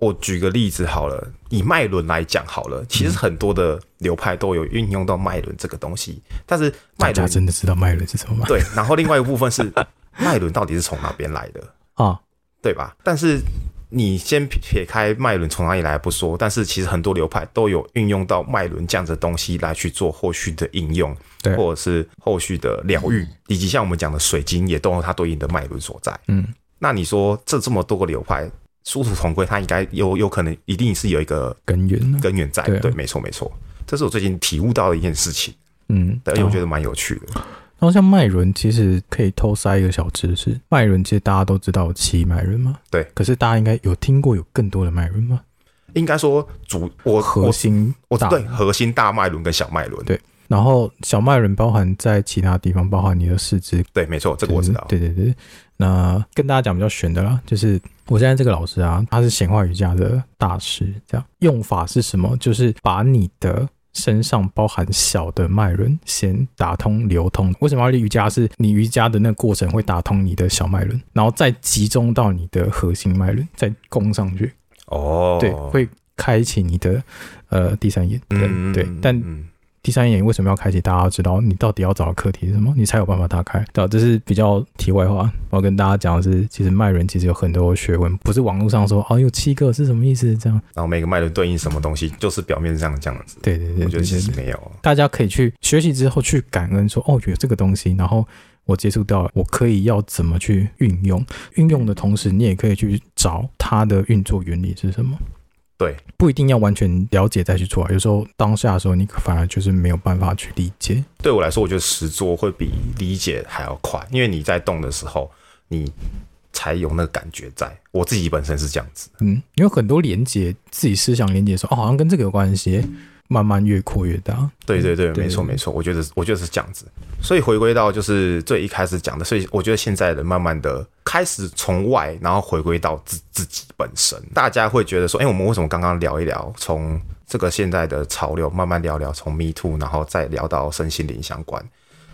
S1: 我举个例子好了，以脉轮来讲好了，其实很多的流派都有运用到脉轮这个东西，但是脉轮
S2: 真的知道脉轮是什么吗？
S1: 对，然后另外一个部分是 脉轮到底是从哪边来的啊？对吧？但是。你先撇开脉轮从哪里来不说，但是其实很多流派都有运用到脉轮这样子的东西来去做后续的应用，对，或者是后续的疗愈，以及像我们讲的水晶也都有它对应的脉轮所在。嗯，那你说这这么多个流派殊途同归，它应该有有可能一定是有一个
S2: 根源
S1: 根源在，对，对，没错没错，这是我最近体悟到的一件事情。嗯，而且我觉得蛮有趣的。
S2: 然后像脉轮，其实可以偷塞一个小知识。脉轮其实大家都知道有七脉轮嘛，
S1: 对。
S2: 可是大家应该有听过有更多的脉轮吗？
S1: 应该说主我
S2: 核心
S1: 我对核心大脉轮跟小脉轮
S2: 对。然后小脉轮包含在其他地方，包含你的四肢。
S1: 对，没错，这个我知道。
S2: 对对对。那跟大家讲比较玄的啦，就是我现在这个老师啊，他是显化瑜伽的大师。这样用法是什么？就是把你的。身上包含小的脉轮，先打通流通。为什么要练瑜伽？是你瑜伽的那个过程会打通你的小脉轮，然后再集中到你的核心脉轮，再攻上去。
S1: 哦，
S2: 对，会开启你的呃第三眼。对、嗯、对，但。嗯第三眼为什么要开启？大家要知道你到底要找的课题是什么，你才有办法打开。对，这是比较题外话。我要跟大家讲的是，其实脉轮其实有很多学问，不是网络上说哦有七个是什么意思这样。
S1: 然后每个脉轮对应什么东西，就是表面上这样子。
S2: 对对对，
S1: 我觉得其实没有。
S2: 大家可以去学习之后去感恩说，说哦有这个东西，然后我接触到了，我可以要怎么去运用？运用的同时，你也可以去找它的运作原理是什么。
S1: 对，
S2: 不一定要完全了解再去做。有时候当下的时候，你反而就是没有办法去理解。
S1: 对我来说，我觉得实做会比理解还要快，因为你在动的时候，你才有那个感觉在。我自己本身是这样子，
S2: 嗯，有很多连接，自己思想连接说，哦，好像跟这个有关系。慢慢越扩越大，
S1: 对对对，没错没错，我觉得我觉得是这样子。所以回归到就是最一开始讲的，所以我觉得现在的慢慢的开始从外，然后回归到自自己本身，大家会觉得说，哎，我们为什么刚刚聊一聊，从这个现在的潮流慢慢聊聊，从 Me Too，然后再聊到身心灵相关，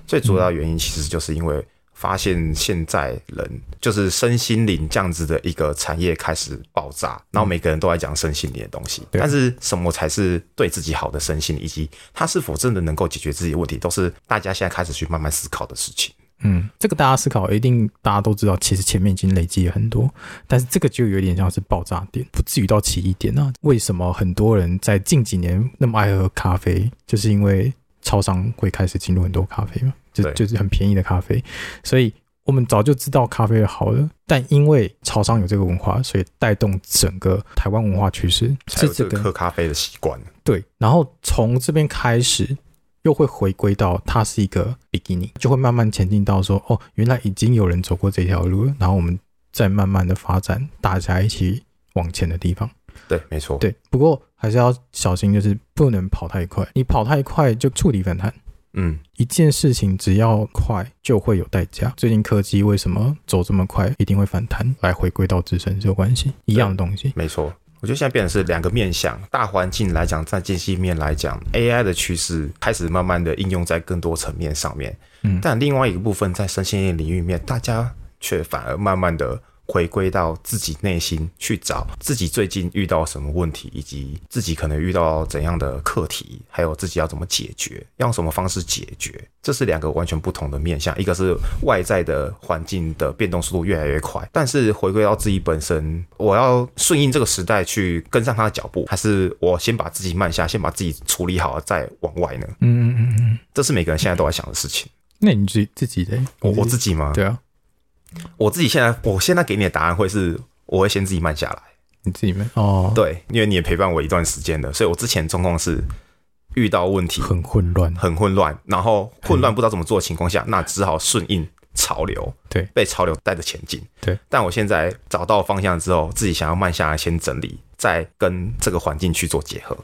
S1: 最主要的原因其实就是因为。发现现在人就是身心灵这样子的一个产业开始爆炸，然后每个人都在讲身心灵的东西。但是什么才是对自己好的身心灵，以及它是否真的能够解决自己的问题，都是大家现在开始去慢慢思考的事情。
S2: 嗯，这个大家思考一定大家都知道，其实前面已经累积了很多，但是这个就有点像是爆炸点，不至于到奇异点啊。为什么很多人在近几年那么爱喝咖啡，就是因为超商会开始进入很多咖啡嘛？就就是很便宜的咖啡，所以我们早就知道咖啡的好了，但因为潮商有这个文化，所以带动整个台湾文化趋势，
S1: 是这个喝咖啡的习惯。
S2: 对，然后从这边开始，又会回归到它是一个 beginning，就会慢慢前进到说，哦，原来已经有人走过这条路了，然后我们再慢慢的发展，大家一起往前的地方。
S1: 对，没错。
S2: 对，不过还是要小心，就是不能跑太快，你跑太快就触底反弹。
S1: 嗯，
S2: 一件事情只要快就会有代价。最近科技为什么走这么快？一定会反弹，来回归到自身是有关系，一样的东西。
S1: 没错，我觉得现在变成是两个面向。大环境来讲，在经济面来讲，AI 的趋势开始慢慢的应用在更多层面上面。嗯，但另外一个部分在身心灵领域面，大家却反而慢慢的。回归到自己内心去找自己最近遇到什么问题，以及自己可能遇到怎样的课题，还有自己要怎么解决，用什么方式解决，这是两个完全不同的面向。一个是外在的环境的变动速度越来越快，但是回归到自己本身，我要顺应这个时代去跟上他的脚步，还是我先把自己慢下，先把自己处理好了再往外呢？
S2: 嗯嗯嗯嗯，
S1: 这是每个人现在都在想的事情。
S2: 那你自自己的，
S1: 我我自己吗？
S2: 对啊。
S1: 我自己现在，我现在给你的答案会是，我会先自己慢下来。
S2: 你自己慢哦，
S1: 对，因为你也陪伴我一段时间了，所以我之前状况是遇到问题
S2: 很混乱，
S1: 很混乱，然后混乱不知道怎么做的情况下，那只好顺应潮流，
S2: 对，
S1: 被潮流带着前进。
S2: 对，
S1: 但我现在找到方向之后，自己想要慢下来，先整理，再跟这个环境去做结合。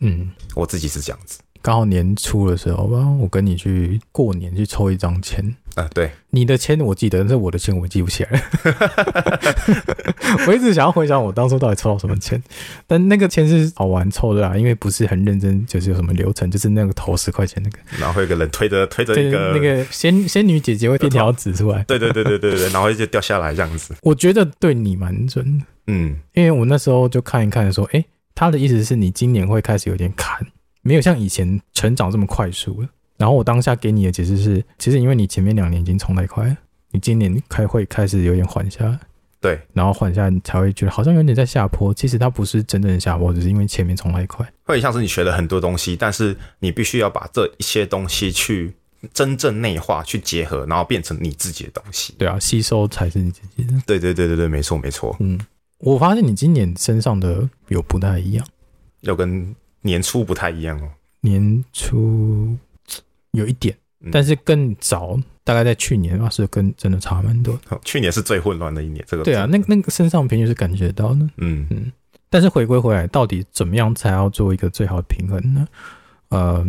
S2: 嗯，
S1: 我自己是这样子。
S2: 刚好年初的时候吧，我跟你去过年去抽一张签。
S1: 啊，对，
S2: 你的签我记得，但是我的签我记不起来。我一直想要回想我当初到底抽到什么签，但那个签是好玩抽的啦，因为不是很认真，就是有什么流程，就是那个投十块钱那个，
S1: 然后会有个人推着推着一个
S2: 那个仙仙女姐姐会递条纸出来，
S1: 对对对对对对，然后就掉下来这样子。
S2: 我觉得对你蛮准，
S1: 嗯，
S2: 因为我那时候就看一看说，哎，他的意思是你今年会开始有点坎。没有像以前成长这么快速了。然后我当下给你的解释是，其实因为你前面两年已经冲太快了，你今年开会开始有点缓下来。
S1: 对，
S2: 然后缓下来，你才会觉得好像有点在下坡。其实它不是真正的下坡，只是因为前面冲太快。
S1: 会像是你学了很多东西，但是你必须要把这一些东西去真正内化、去结合，然后变成你自己的东西。
S2: 对啊，吸收才是你自己的。
S1: 对对对对对，没错没错。
S2: 嗯，我发现你今年身上的有不太一样，
S1: 有跟。年初不太一样哦，
S2: 年初有一点，但是更早，大概在去年吧，是跟真的差蛮多。
S1: 去年是最混乱的一年，这个
S2: 对啊，那那个身上平就是感觉到的，嗯嗯。但是回归回来，到底怎么样才要做一个最好的平衡呢？呃，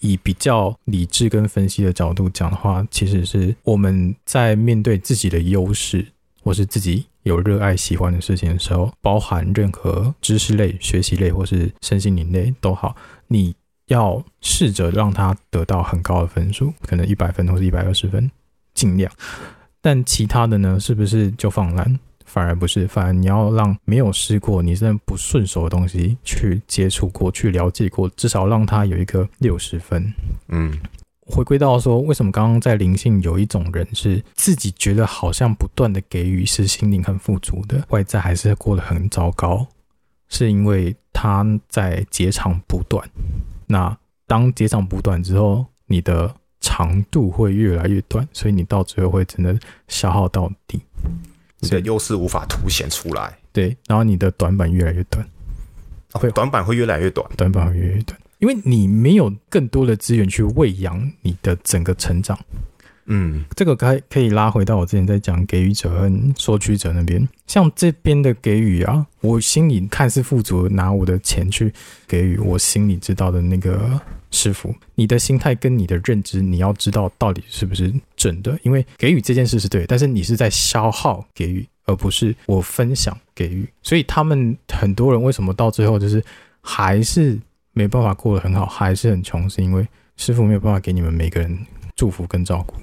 S2: 以比较理智跟分析的角度讲的话，其实是我们在面对自己的优势，或是自己有热爱喜欢的事情的时候，包含任何知识类、学习类或是身心灵类都好，你。要试着让他得到很高的分数，可能一百分或者一百二十分，尽量。但其他的呢，是不是就放烂？反而不是，反而你要让没有试过、你真的不顺手的东西去接触过去了解过，至少让他有一个六十分。嗯，回归到说，为什么刚刚在灵性有一种人是自己觉得好像不断的给予是心灵很富足的，外在还是过得很糟糕，是因为他在截长补短。那当截长补短之后，你的长度会越来越短，所以你到最后会真的消耗到底，
S1: 你的优势无法凸显出来。
S2: 对，然后你的短板越来越短，
S1: 会短板会越来越短，
S2: 短板会越来越短，因为你没有更多的资源去喂养你的整个成长。嗯，这个可可以拉回到我之前在讲给予者和索取者那边。像这边的给予啊，我心里看似富足，拿我的钱去给予我心里知道的那个师傅。你的心态跟你的认知，你要知道到底是不是准的？因为给予这件事是对，但是你是在消耗给予，而不是我分享给予。所以他们很多人为什么到最后就是还是没办法过得很好，还是很穷，是因为师傅没有办法给你们每个人祝福跟照顾。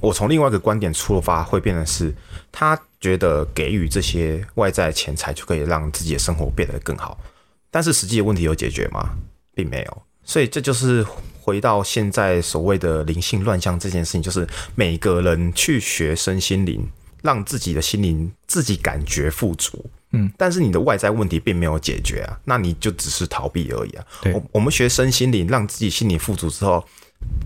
S1: 我从另外一个观点出发，会变成是，他觉得给予这些外在钱财就可以让自己的生活变得更好，但是实际的问题有解决吗？并没有，所以这就是回到现在所谓的灵性乱象这件事情，就是每个人去学身心灵，让自己的心灵自己感觉富足，嗯，但是你的外在问题并没有解决啊，那你就只是逃避而已啊。我我们学身心灵，让自己心理富足之后。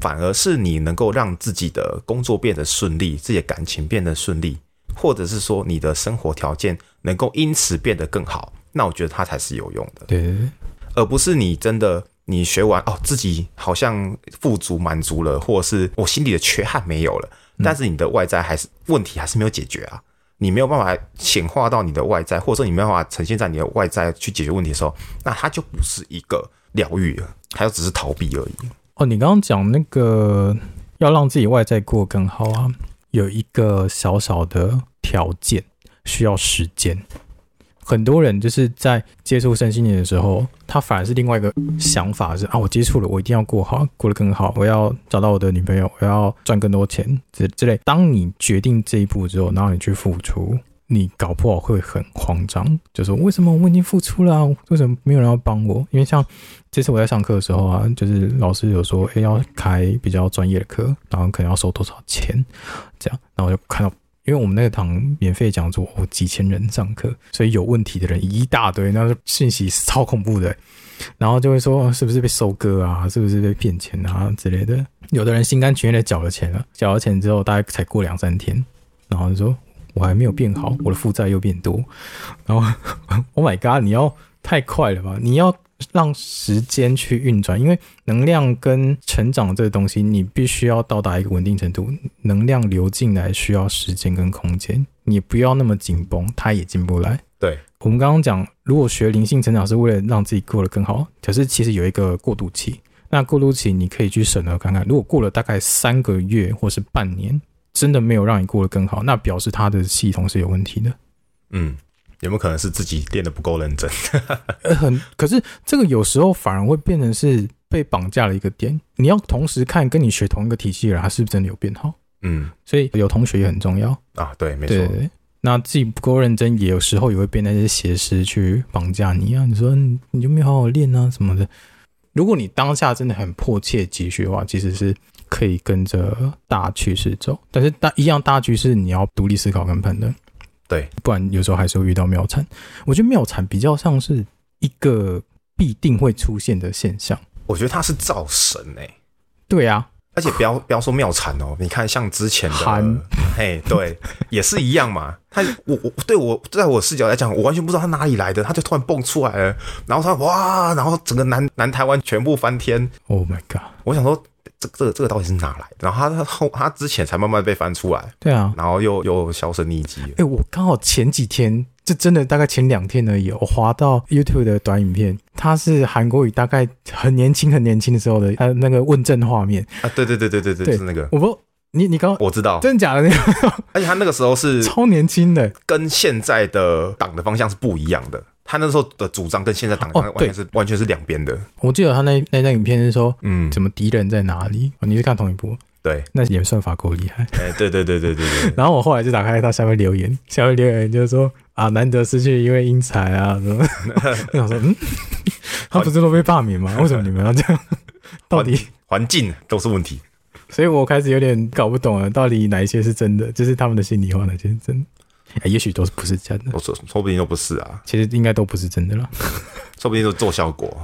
S1: 反而是你能够让自己的工作变得顺利，自己的感情变得顺利，或者是说你的生活条件能够因此变得更好，那我觉得它才是有用的。
S2: 对，
S1: 而不是你真的你学完哦，自己好像富足满足了，或者是我心里的缺憾没有了，但是你的外在还是问题还是没有解决啊，你没有办法显化到你的外在，或者说你没有办法呈现在你的外在去解决问题的时候，那它就不是一个疗愈了，它就只是逃避而已。
S2: 哦，你刚刚讲那个要让自己外在过更好啊，有一个小小的条件，需要时间。很多人就是在接触身心灵的时候，他反而是另外一个想法是啊，我接触了，我一定要过好，过得更好，我要找到我的女朋友，我要赚更多钱之之类。当你决定这一步之后，然后你去付出。你搞不好会很慌张，就说为什么我已经付出了啊，为什么没有人要帮我？因为像这次我在上课的时候啊，就是老师有说，诶，要开比较专业的课，然后可能要收多少钱，这样，然后我就看到，因为我们那个堂免费讲座，哦，几千人上课，所以有问题的人一大堆，那信息是超恐怖的，然后就会说是不是被收割啊，是不是被骗钱啊之类的。有的人心甘情愿的缴了钱了，缴了钱之后，大概才过两三天，然后就说。我还没有变好，我的负债又变多，然后，Oh my God！你要太快了吧？你要让时间去运转，因为能量跟成长这个东西，你必须要到达一个稳定程度，能量流进来需要时间跟空间，你不要那么紧绷，它也进不来。
S1: 对，
S2: 我们刚刚讲，如果学灵性成长是为了让自己过得更好，可是其实有一个过渡期，那过渡期你可以去审核看看，如果过了大概三个月或是半年。真的没有让你过得更好，那表示它的系统是有问题的。
S1: 嗯，有没有可能是自己练的不够认真？
S2: 很，可是这个有时候反而会变成是被绑架了一个点。你要同时看跟你学同一个体系的人，他是不是真的有变好？
S1: 嗯，
S2: 所以有同学也很重要
S1: 啊。对，
S2: 没错。那自己不够认真，也有时候也会被那些邪师去绑架你啊。你说你就没有好好练啊什么的。如果你当下真的很迫切急需的话，其实是。可以跟着大趋势走，但是大一样大趋势，你要独立思考跟判断，
S1: 对，
S2: 不然有时候还是会遇到妙产。我觉得妙产比较像是一个必定会出现的现象。
S1: 我觉得它是造神哎、欸，
S2: 对啊，
S1: 而且不要不要说妙产哦，你看像之前的，韩嘿，对，也是一样嘛。他我我对我在我视角来讲，我完全不知道他哪里来的，他就突然蹦出来了，然后他哇，然后整个南南台湾全部翻天。
S2: Oh my god！
S1: 我想说。这这个这个到底是哪来的？然后他他后 他之前才慢慢被翻出来，
S2: 对啊，
S1: 然后又又销声匿迹。
S2: 哎、欸，我刚好前几天，这真的大概前两天而已，我滑到 YouTube 的短影片，它是韩国语，大概很年轻很年轻的时候的，呃那个问政画面
S1: 啊，对对对对对对，就是那个，
S2: 我不。你你刚
S1: 我知道，
S2: 真的假的那个？
S1: 而且他那个时候是
S2: 超年轻的，
S1: 跟现在的党的方向是不一样的。他那时候的主张跟现在党的完全是、哦、完全是两边的。
S2: 我记得他那那张影片是说，嗯，怎么敌人在哪里？你是看同一部？
S1: 对，
S2: 那演算法够厉害。
S1: 哎，对对对对对对。
S2: 然后我后来就打开他下面留言，下面留言就是说啊，难得失去一位英才啊，什么？我想说，嗯，他不是都被罢免吗？为什么你们要这样？到底
S1: 环境都是问题。
S2: 所以我开始有点搞不懂了，到底哪一些是真的？就是他们的心里话，哪些是真的？欸、也许都是不是真的。
S1: 我说，说不定都不是啊。
S2: 其实应该都不是真的了，
S1: 说不定都做效果。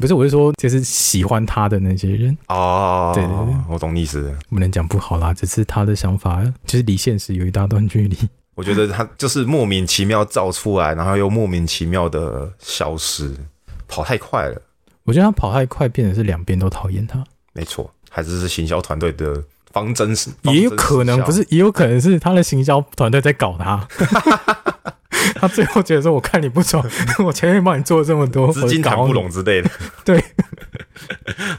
S2: 不是，我是说，就是喜欢他的那些人
S1: 哦。对对对，我懂意思。
S2: 不能讲不好啦，只是他的想法，就是离现实有一大段距离。
S1: 我觉得他就是莫名其妙造出来，然后又莫名其妙的消失，跑太快了。
S2: 我觉得他跑太快，变成是两边都讨厌他。
S1: 没错。还是是行销团队的方针是，
S2: 也有可能不是，也有可能是他的行销团队在搞他。他最后觉得说：“我看你不爽，我前面帮你做了这么多，
S1: 资金谈不拢之类的。”
S2: 对，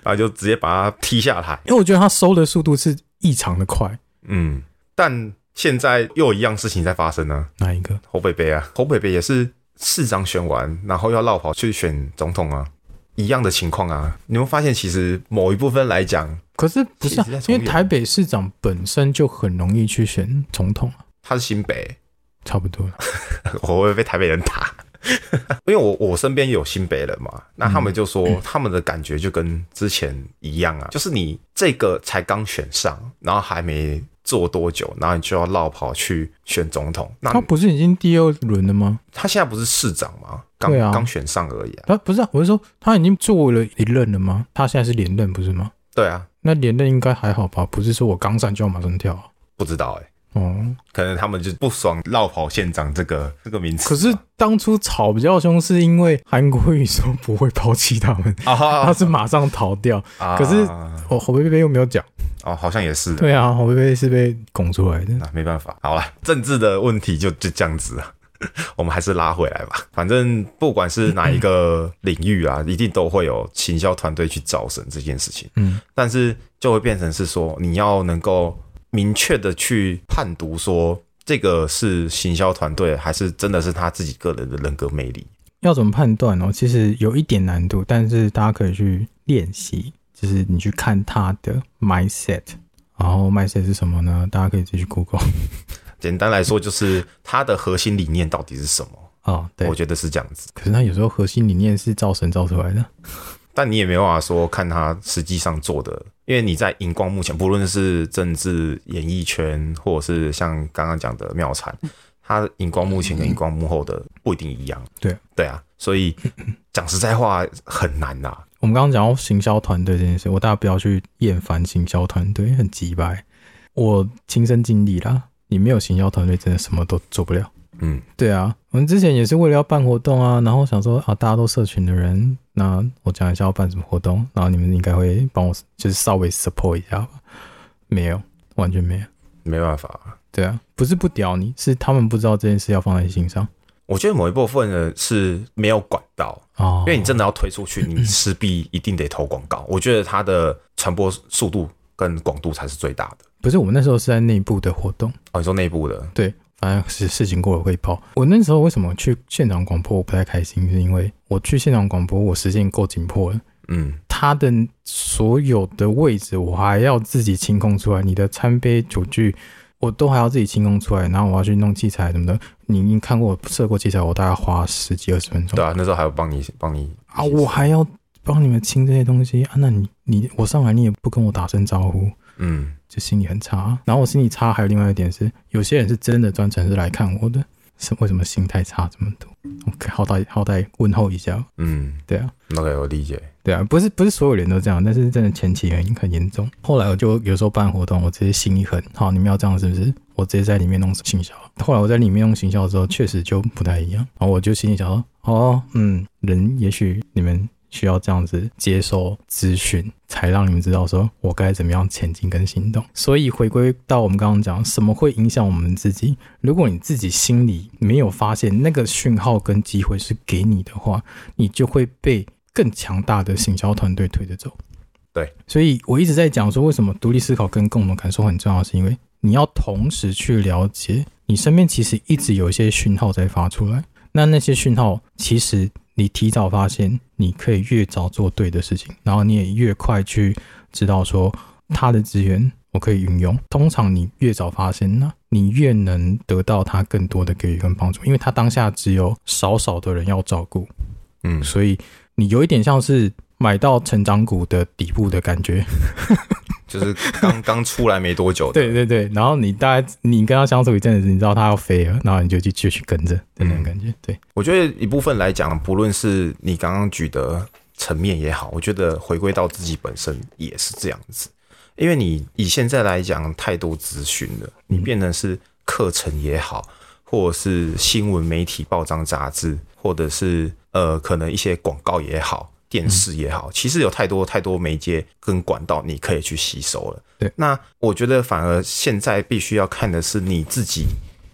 S1: 然后就直接把他踢下台。
S2: 因为我觉得他收的速度是异常的快。
S1: 嗯，但现在又有一样事情在发生呢。
S2: 哪一个？
S1: 侯北北啊，侯北北也是市长选完，然后要落跑去选总统啊。一样的情况啊，你会发现其实某一部分来讲，
S2: 可是不是、啊、因为台北市长本身就很容易去选总统啊，
S1: 他是新北，
S2: 差不多了，
S1: 我会被台北人打？因为我我身边有新北人嘛，那他们就说他们的感觉就跟之前一样啊，嗯、就是你这个才刚选上，然后还没。做多久，然后你就要落跑去选总统？那
S2: 他不是已经第二轮了吗？
S1: 他现在不是市长吗？刚刚、啊、选上而已啊。
S2: 他不是、啊，我是说他已经做了一任了吗？他现在是连任不是吗？
S1: 对啊，
S2: 那连任应该还好吧？不是说我刚上就要马上跳、啊？
S1: 不知道哎、欸。
S2: 哦，
S1: 可能他们就不爽“落跑县长”这个这个名词。
S2: 可是当初吵比较凶，是因为韩国瑜说不会抛弃他们，啊、他是马上逃掉。啊、可是我侯伯伯又没有讲。
S1: 哦，好像也是。
S2: 对啊，侯伯伯是被拱出来的。
S1: 那、啊、没办法，好了，政治的问题就就这样子啊。我们还是拉回来吧。反正不管是哪一个领域啊，嗯、一定都会有行销团队去招生这件事情。嗯，但是就会变成是说，你要能够。明确的去判读说，这个是行销团队还是真的是他自己个人的人格魅力？
S2: 要怎么判断呢？其实有一点难度，但是大家可以去练习，就是你去看他的 mindset，然后 mindset 是什么呢？大家可以自己去 Google。
S1: 简单来说，就是他的核心理念到底是什么？
S2: 哦，对，
S1: 我觉得是这样子。
S2: 可是他有时候核心理念是造神造出来的。
S1: 但你也没办法说看他实际上做的，因为你在荧光幕前，不论是政治演艺圈，或者是像刚刚讲的妙产，他荧光幕前跟荧光幕后的不一定一样。
S2: 对
S1: 对啊，所以讲实在话很难呐。
S2: 我们刚刚讲到行销团队这件事，我大家不要去厌烦行销团队，很鸡掰。我亲身经历啦，你没有行销团队，真的什么都做不了。嗯，对啊，我们之前也是为了要办活动啊，然后想说啊，大家都社群的人，那我讲一下要办什么活动，然后你们应该会帮我，就是稍微 support 一下吧。没有，完全没有，
S1: 没办法。
S2: 对啊，不是不屌你，是他们不知道这件事要放在心上。
S1: 我觉得某一部分呢是没有管道哦，因为你真的要推出去，你势必一定得投广告。我觉得它的传播速度跟广度才是最大的。
S2: 不是，我们那时候是在内部的活动
S1: 哦，你说内部的，
S2: 对。反正是事情过了会报。我那时候为什么去现场广播我不太开心，是因为我去现场广播，我时间够紧迫了。嗯，他的所有的位置我还要自己清空出来，你的餐杯酒具我都还要自己清空出来，然后我要去弄器材什么的。你你看过我设过器材，我大概花十几二十分钟。
S1: 对啊，那时候还要帮你帮你
S2: 啊，我还要帮你们清这些东西啊。那你你我上来你也不跟我打声招呼，嗯。就心里很差，然后我心里差，还有另外一点是，有些人是真的专程是来看我的，是为什么心态差这么多？OK，好歹好歹问候一下，嗯，对啊
S1: ，OK，我理解，
S2: 对啊，不是不是所有人都这样，但是真的前期原因很严重，后来我就有时候办活动，我直接心一狠，好，你们要这样是不是？我直接在里面弄行销，后来我在里面弄行销的时候，确实就不太一样，然后我就心里想说，哦，嗯，人也许你们。需要这样子接受资讯，才让你们知道说我该怎么样前进跟行动。所以回归到我们刚刚讲，什么会影响我们自己？如果你自己心里没有发现那个讯号跟机会是给你的话，你就会被更强大的行销团队推着走。
S1: 对，
S2: 所以我一直在讲说，为什么独立思考跟共同感受很重要，是因为你要同时去了解，你身边其实一直有一些讯号在发出来。那那些讯号，其实你提早发现，你可以越早做对的事情，然后你也越快去知道说他的资源我可以运用。通常你越早发现呢，你越能得到他更多的给予跟帮助，因为他当下只有少少的人要照顾，
S1: 嗯，
S2: 所以你有一点像是。买到成长股的底部的感觉，
S1: 就是刚 刚出来没多久。
S2: 对对对，然后你大概你跟他相处一阵子，你知道他要飞了，然后你就去继续跟着的那种感觉。对，
S1: 我觉得一部分来讲，不论是你刚刚举的层面也好，我觉得回归到自己本身也是这样子。因为你以现在来讲，太多资讯了，你变成是课程也好，或者是新闻媒体、报章杂志，或者是呃，可能一些广告也好。电视也好，其实有太多太多媒介跟管道，你可以去吸收了。
S2: 对，
S1: 那我觉得反而现在必须要看的是你自己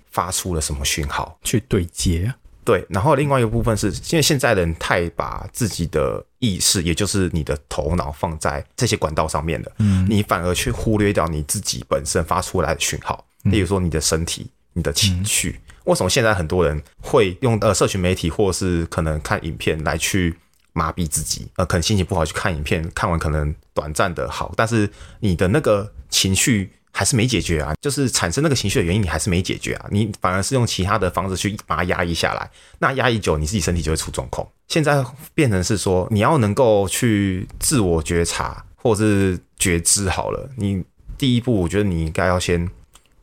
S1: 发出了什么讯号
S2: 去对接。
S1: 对，然后另外一个部分是，因为现在人太把自己的意识，也就是你的头脑放在这些管道上面了，嗯，你反而去忽略掉你自己本身发出来的讯号，例如说你的身体、你的情绪。为什么现在很多人会用呃社群媒体，或是可能看影片来去麻痹自己，呃，可能心情不好去看影片，看完可能短暂的好，但是你的那个情绪还是没解决啊，就是产生那个情绪的原因你还是没解决啊，你反而是用其他的方式去把它压抑下来，那压抑久，你自己身体就会出状况。现在变成是说，你要能够去自我觉察或者是觉知好了，你第一步，我觉得你应该要先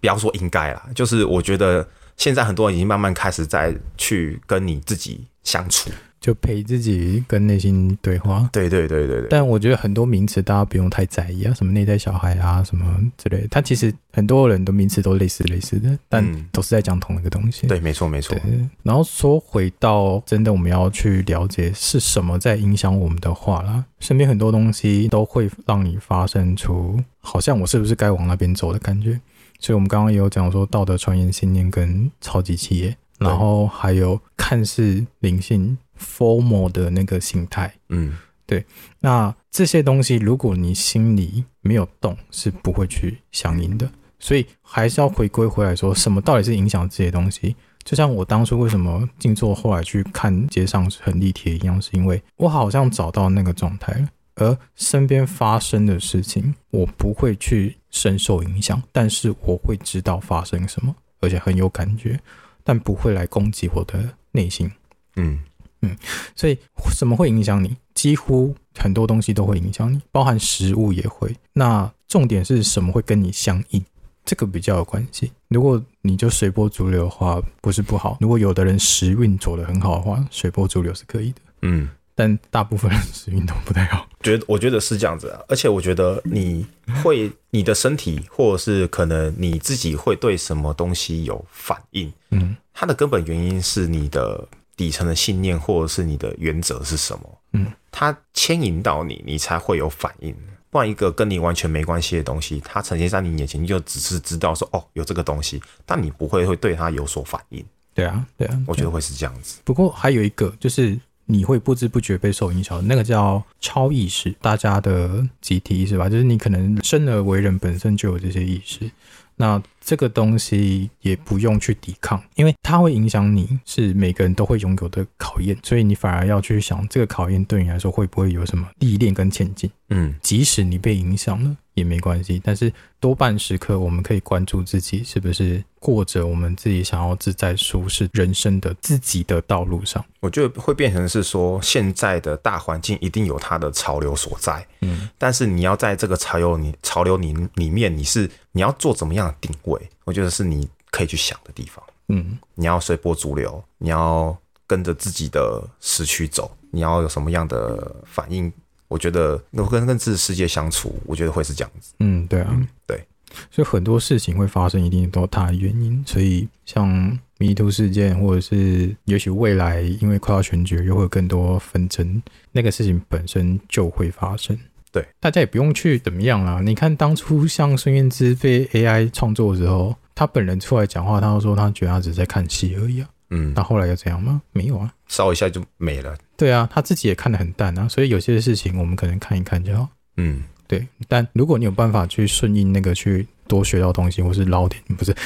S1: 不要说应该啦，就是我觉得现在很多人已经慢慢开始在去跟你自己相处。
S2: 就陪自己跟内心对话，
S1: 对对对对对。
S2: 但我觉得很多名词大家不用太在意啊，什么内在小孩啊，什么之类的。它其实很多人的名词都类似类似的，但都是在讲同一个东西。
S1: 嗯、对，没错没错。
S2: 然后说回到真的我们要去了解是什么在影响我们的话啦，身边很多东西都会让你发生出好像我是不是该往那边走的感觉。所以我们刚刚也有讲说道德传言信念跟超级企业，然后还有看似灵性。FOMO 的那个心态，
S1: 嗯，
S2: 对，那这些东西，如果你心里没有动，是不会去响应的。所以还是要回归回来说，什么到底是影响这些东西？就像我当初为什么静坐，后来去看街上很立体一样，是因为我好像找到那个状态了。而身边发生的事情，我不会去深受影响，但是我会知道发生什么，而且很有感觉，但不会来攻击我的内心。
S1: 嗯。
S2: 嗯，所以什么会影响你？几乎很多东西都会影响你，包含食物也会。那重点是什么会跟你相应？这个比较有关系。如果你就随波逐流的话，不是不好。如果有的人时运走得很好的话，随波逐流是可以的。
S1: 嗯，
S2: 但大部分人时运都不太好。
S1: 觉得我觉得是这样子啊，而且我觉得你会你的身体，或者是可能你自己会对什么东西有反应。
S2: 嗯，
S1: 它的根本原因是你的。底层的信念或者是你的原则是什么？
S2: 嗯，
S1: 它牵引到你，你才会有反应。不然一个跟你完全没关系的东西，它呈现在你眼前，你就只是知道说哦，有这个东西，但你不会会对它有所反应。
S2: 对啊，对啊，
S1: 我觉得会是这样子。
S2: 不过还有一个就是你会不知不觉被受影响，那个叫超意识，大家的集体意识吧，就是你可能生而为人本身就有这些意识。那这个东西也不用去抵抗，因为它会影响你，是每个人都会拥有的考验，所以你反而要去想，这个考验对你来说会不会有什么历练跟前进？
S1: 嗯，
S2: 即使你被影响了也没关系，但是多半时刻我们可以关注自己是不是过着我们自己想要自在舒适人生的自己的道路上。
S1: 我觉得会变成是说，现在的大环境一定有它的潮流所在，
S2: 嗯，
S1: 但是你要在这个潮流你潮流里里面，你是你要做怎么样的定位？我觉得是你可以去想的地方，
S2: 嗯，
S1: 你要随波逐流，你要跟着自己的时区走，你要有什么样的反应？我觉得，能跟跟自己世界相处，我觉得会是这样子。
S2: 嗯，对啊，
S1: 嗯、对，
S2: 所以很多事情会发生，一定都有它的原因。所以，像迷途事件，或者是也许未来因为快要选举，又会有更多纷争，那个事情本身就会发生。
S1: 对，
S2: 大家也不用去怎么样啦。你看当初像孙燕姿被 AI 创作的时候，她本人出来讲话，他说她觉得她只是在看戏而已啊。嗯，那后来又怎样吗？没有啊，
S1: 烧一下就没了。
S2: 对啊，她自己也看得很淡啊。所以有些事情我们可能看一看就好。
S1: 嗯，
S2: 对。但如果你有办法去顺应那个去多学到东西，或是捞点，不是，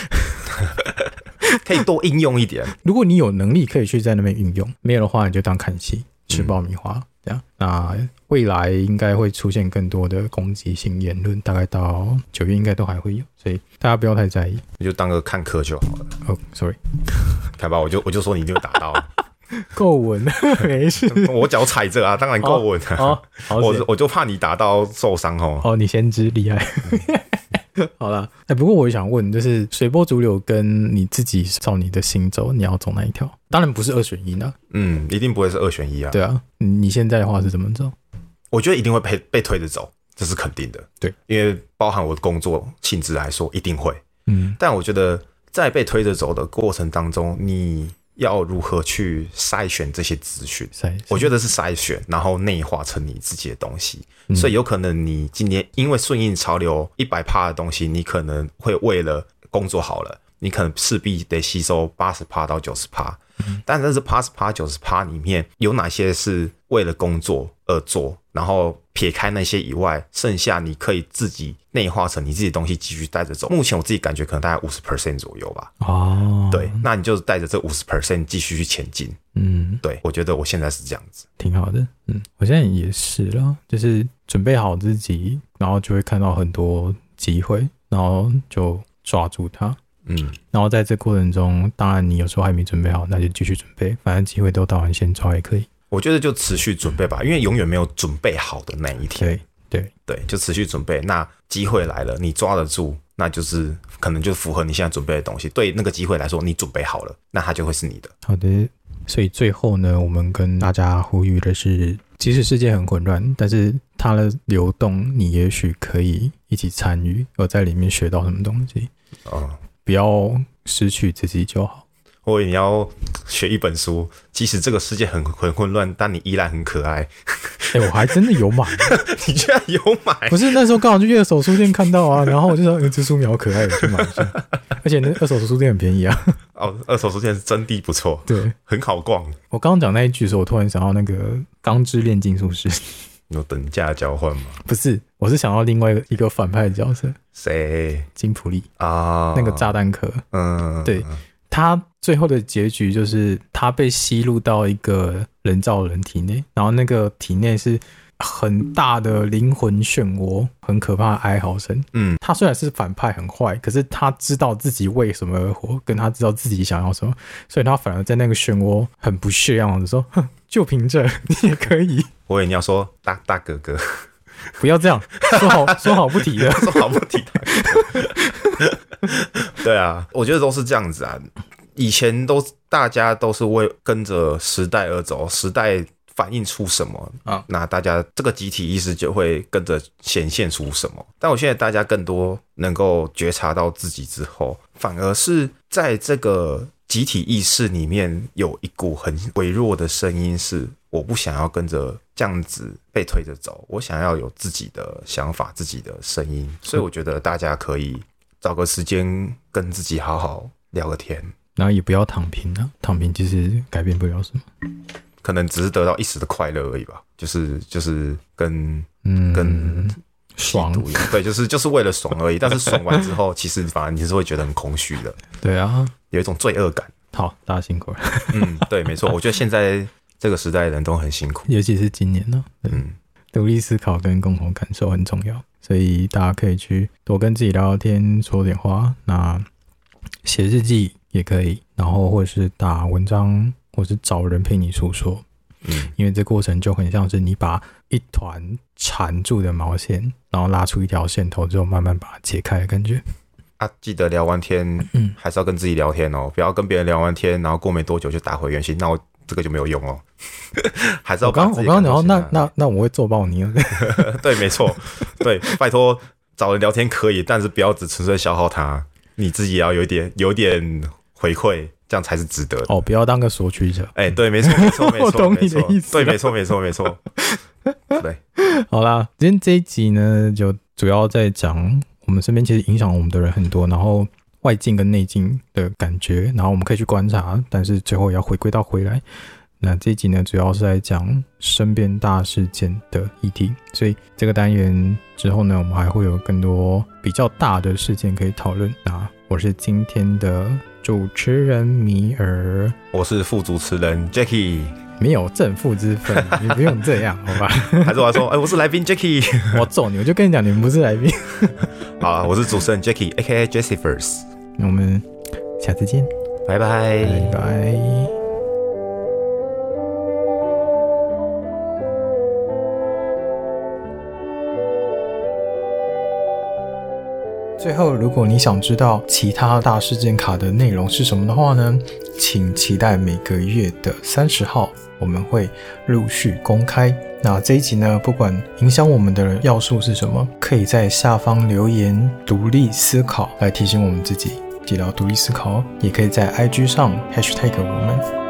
S1: 可以多应用一点。
S2: 如果你有能力可以去在那边运用，没有的话你就当看戏，吃爆米花。嗯这样，那未来应该会出现更多的攻击性言论，大概到九月应该都还会有，所以大家不要太在意，
S1: 你就当个看客就好了。
S2: 哦、oh,，sorry，
S1: 看吧，我就我就说你就打到
S2: 够稳，没事，
S1: 我脚踩着啊，当然够稳啊。Oh, oh, 我我就怕你打到受伤哦。
S2: 哦，你先知厉害。好啦，哎、欸，不过我也想问，就是随波逐流跟你自己照你的心走，你要走哪一条？当然不是二选一呢。
S1: 嗯，一定不会是二选一啊。
S2: 对啊，你现在的话是怎么走？
S1: 我觉得一定会被被推着走，这是肯定的。
S2: 对，
S1: 因为包含我的工作性质来说，一定会。
S2: 嗯，
S1: 但我觉得在被推着走的过程当中，你。要如何去筛选这些资讯？我觉得是筛选，然后内化成你自己的东西。嗯、所以有可能你今年因为顺应潮流一百趴的东西，你可能会为了工作好了，你可能势必得吸收八十趴到九十趴。但是这八十趴九十趴里面有哪些是为了工作而做？然后撇开那些以外，剩下你可以自己内化成你自己的东西，继续带着走。目前我自己感觉可能大概五十 percent 左右吧。
S2: 哦，
S1: 对，那你就带着这五十 percent 继续去前进。
S2: 嗯，
S1: 对，我觉得我现在是这样子，
S2: 挺好的。嗯，我现在也是了，就是准备好自己，然后就会看到很多机会，然后就抓住它。
S1: 嗯，
S2: 然后在这过程中，当然你有时候还没准备好，那就继续准备，反正机会都到，你先抓也可以。
S1: 我觉得就持续准备吧，因为永远没有准备好的那一天。
S2: 对对
S1: 对，就持续准备。那机会来了，你抓得住，那就是可能就符合你现在准备的东西。对那个机会来说，你准备好了，那它就会是你的。
S2: 好的，所以最后呢，我们跟大家呼吁的是，即使世界很混乱，但是它的流动，你也许可以一起参与，而在里面学到什么东西。
S1: 哦，
S2: 不要失去自己就好。
S1: 或者你要学一本书，即使这个世界很很混乱，但你依然很可爱。
S2: 哎、欸，我还真的有买，
S1: 你居然有买？
S2: 不是那时候刚好去二手书店看到啊，然后我就说，这书苗可爱，我去买一下。而且那二手书店很便宜啊。
S1: 哦，二手书店是真的不错，
S2: 对，
S1: 很好逛。
S2: 我刚刚讲那一句的时候，我突然想到那个《钢之炼金术师》，
S1: 有等价交换吗？
S2: 不是，我是想到另外一个一个反派的角色，
S1: 谁？
S2: 金普利
S1: 啊，
S2: 那个炸弹壳。
S1: 嗯，
S2: 对。他最后的结局就是他被吸入到一个人造人体内，然后那个体内是很大的灵魂漩涡，很可怕的哀嚎声。
S1: 嗯，
S2: 他虽然是反派很坏，可是他知道自己为什么而活，跟他知道自己想要什么，所以他反而在那个漩涡很不屑样子说：“哼，就凭这你也可以。”
S1: 我也你要说大大哥哥，
S2: 不要这样说好说好不提的，
S1: 说好不提的。对啊，我觉得都是这样子啊。以前都大家都是为跟着时代而走，时代反映出什么啊，那大家这个集体意识就会跟着显现出什么。但我现在大家更多能够觉察到自己之后，反而是在这个集体意识里面有一股很微弱的声音，是我不想要跟着这样子被推着走，我想要有自己的想法、自己的声音。所以我觉得大家可以。找个时间跟自己好好聊个天，
S2: 然后也不要躺平啊！躺平其实改变不了什么，
S1: 可能只是得到一时的快乐而已吧。就是就是跟
S2: 嗯
S1: 跟
S2: 爽
S1: 对，就是就是为了爽而已。但是爽完之后，其实反而你是会觉得很空虚的。
S2: 对啊，
S1: 有一种罪恶感。
S2: 好，大家辛苦了。
S1: 嗯，对，没错。我觉得现在这个时代的人都很辛苦，
S2: 尤其是今年呢。嗯，独立思考跟共同感受很重要。所以大家可以去多跟自己聊聊天，说点话。那写日记也可以，然后或者是打文章，或是找人陪你诉说。
S1: 嗯，
S2: 因为这过程就很像是你把一团缠住的毛线，然后拉出一条线头之后，慢慢把它解开的感觉。
S1: 啊，记得聊完天，嗯，还是要跟自己聊天哦，不要跟别人聊完天，然后过没多久就打回原形。那我。这个就没有用哦，还是要刚我
S2: 刚刚讲那那那我会做爆你。
S1: 对，没错，对，拜托找人聊天可以，但是不要只纯粹消耗他，你自己也要有一点有点回馈，这样才是值得的。
S2: 哦，不要当个索取者。
S1: 哎、欸，对，没错，没错，没 错，
S2: 我懂你的意思。
S1: 对，没错，没错，没错。对，
S2: 好啦，今天这一集呢，就主要在讲我们身边其实影响我们的人很多，然后外境跟内境的感觉，然后我们可以去观察，但是最后也要回归到回来。那这一集呢，主要是在讲身边大事件的议题，所以这个单元之后呢，我们还会有更多比较大的事件可以讨论。那我是今天的主持人米尔，
S1: 我是副主持人 Jacky，
S2: 没有正负之分，你不用这样，好吧？
S1: 还是我说，哎、欸，我是来宾 Jacky，
S2: 我揍你，我就跟你讲，你们不是来宾。
S1: 好了，我是主持人 Jacky，A.K.A. Jessifers，
S2: 那我们下次见，
S1: 拜拜，
S2: 拜拜。最后，如果你想知道其他大事件卡的内容是什么的话呢，请期待每个月的三十号，我们会陆续公开。那这一集呢，不管影响我们的要素是什么，可以在下方留言独立思考来提醒我们自己，记得要独立思考哦。也可以在 IG 上 hashtag 我们。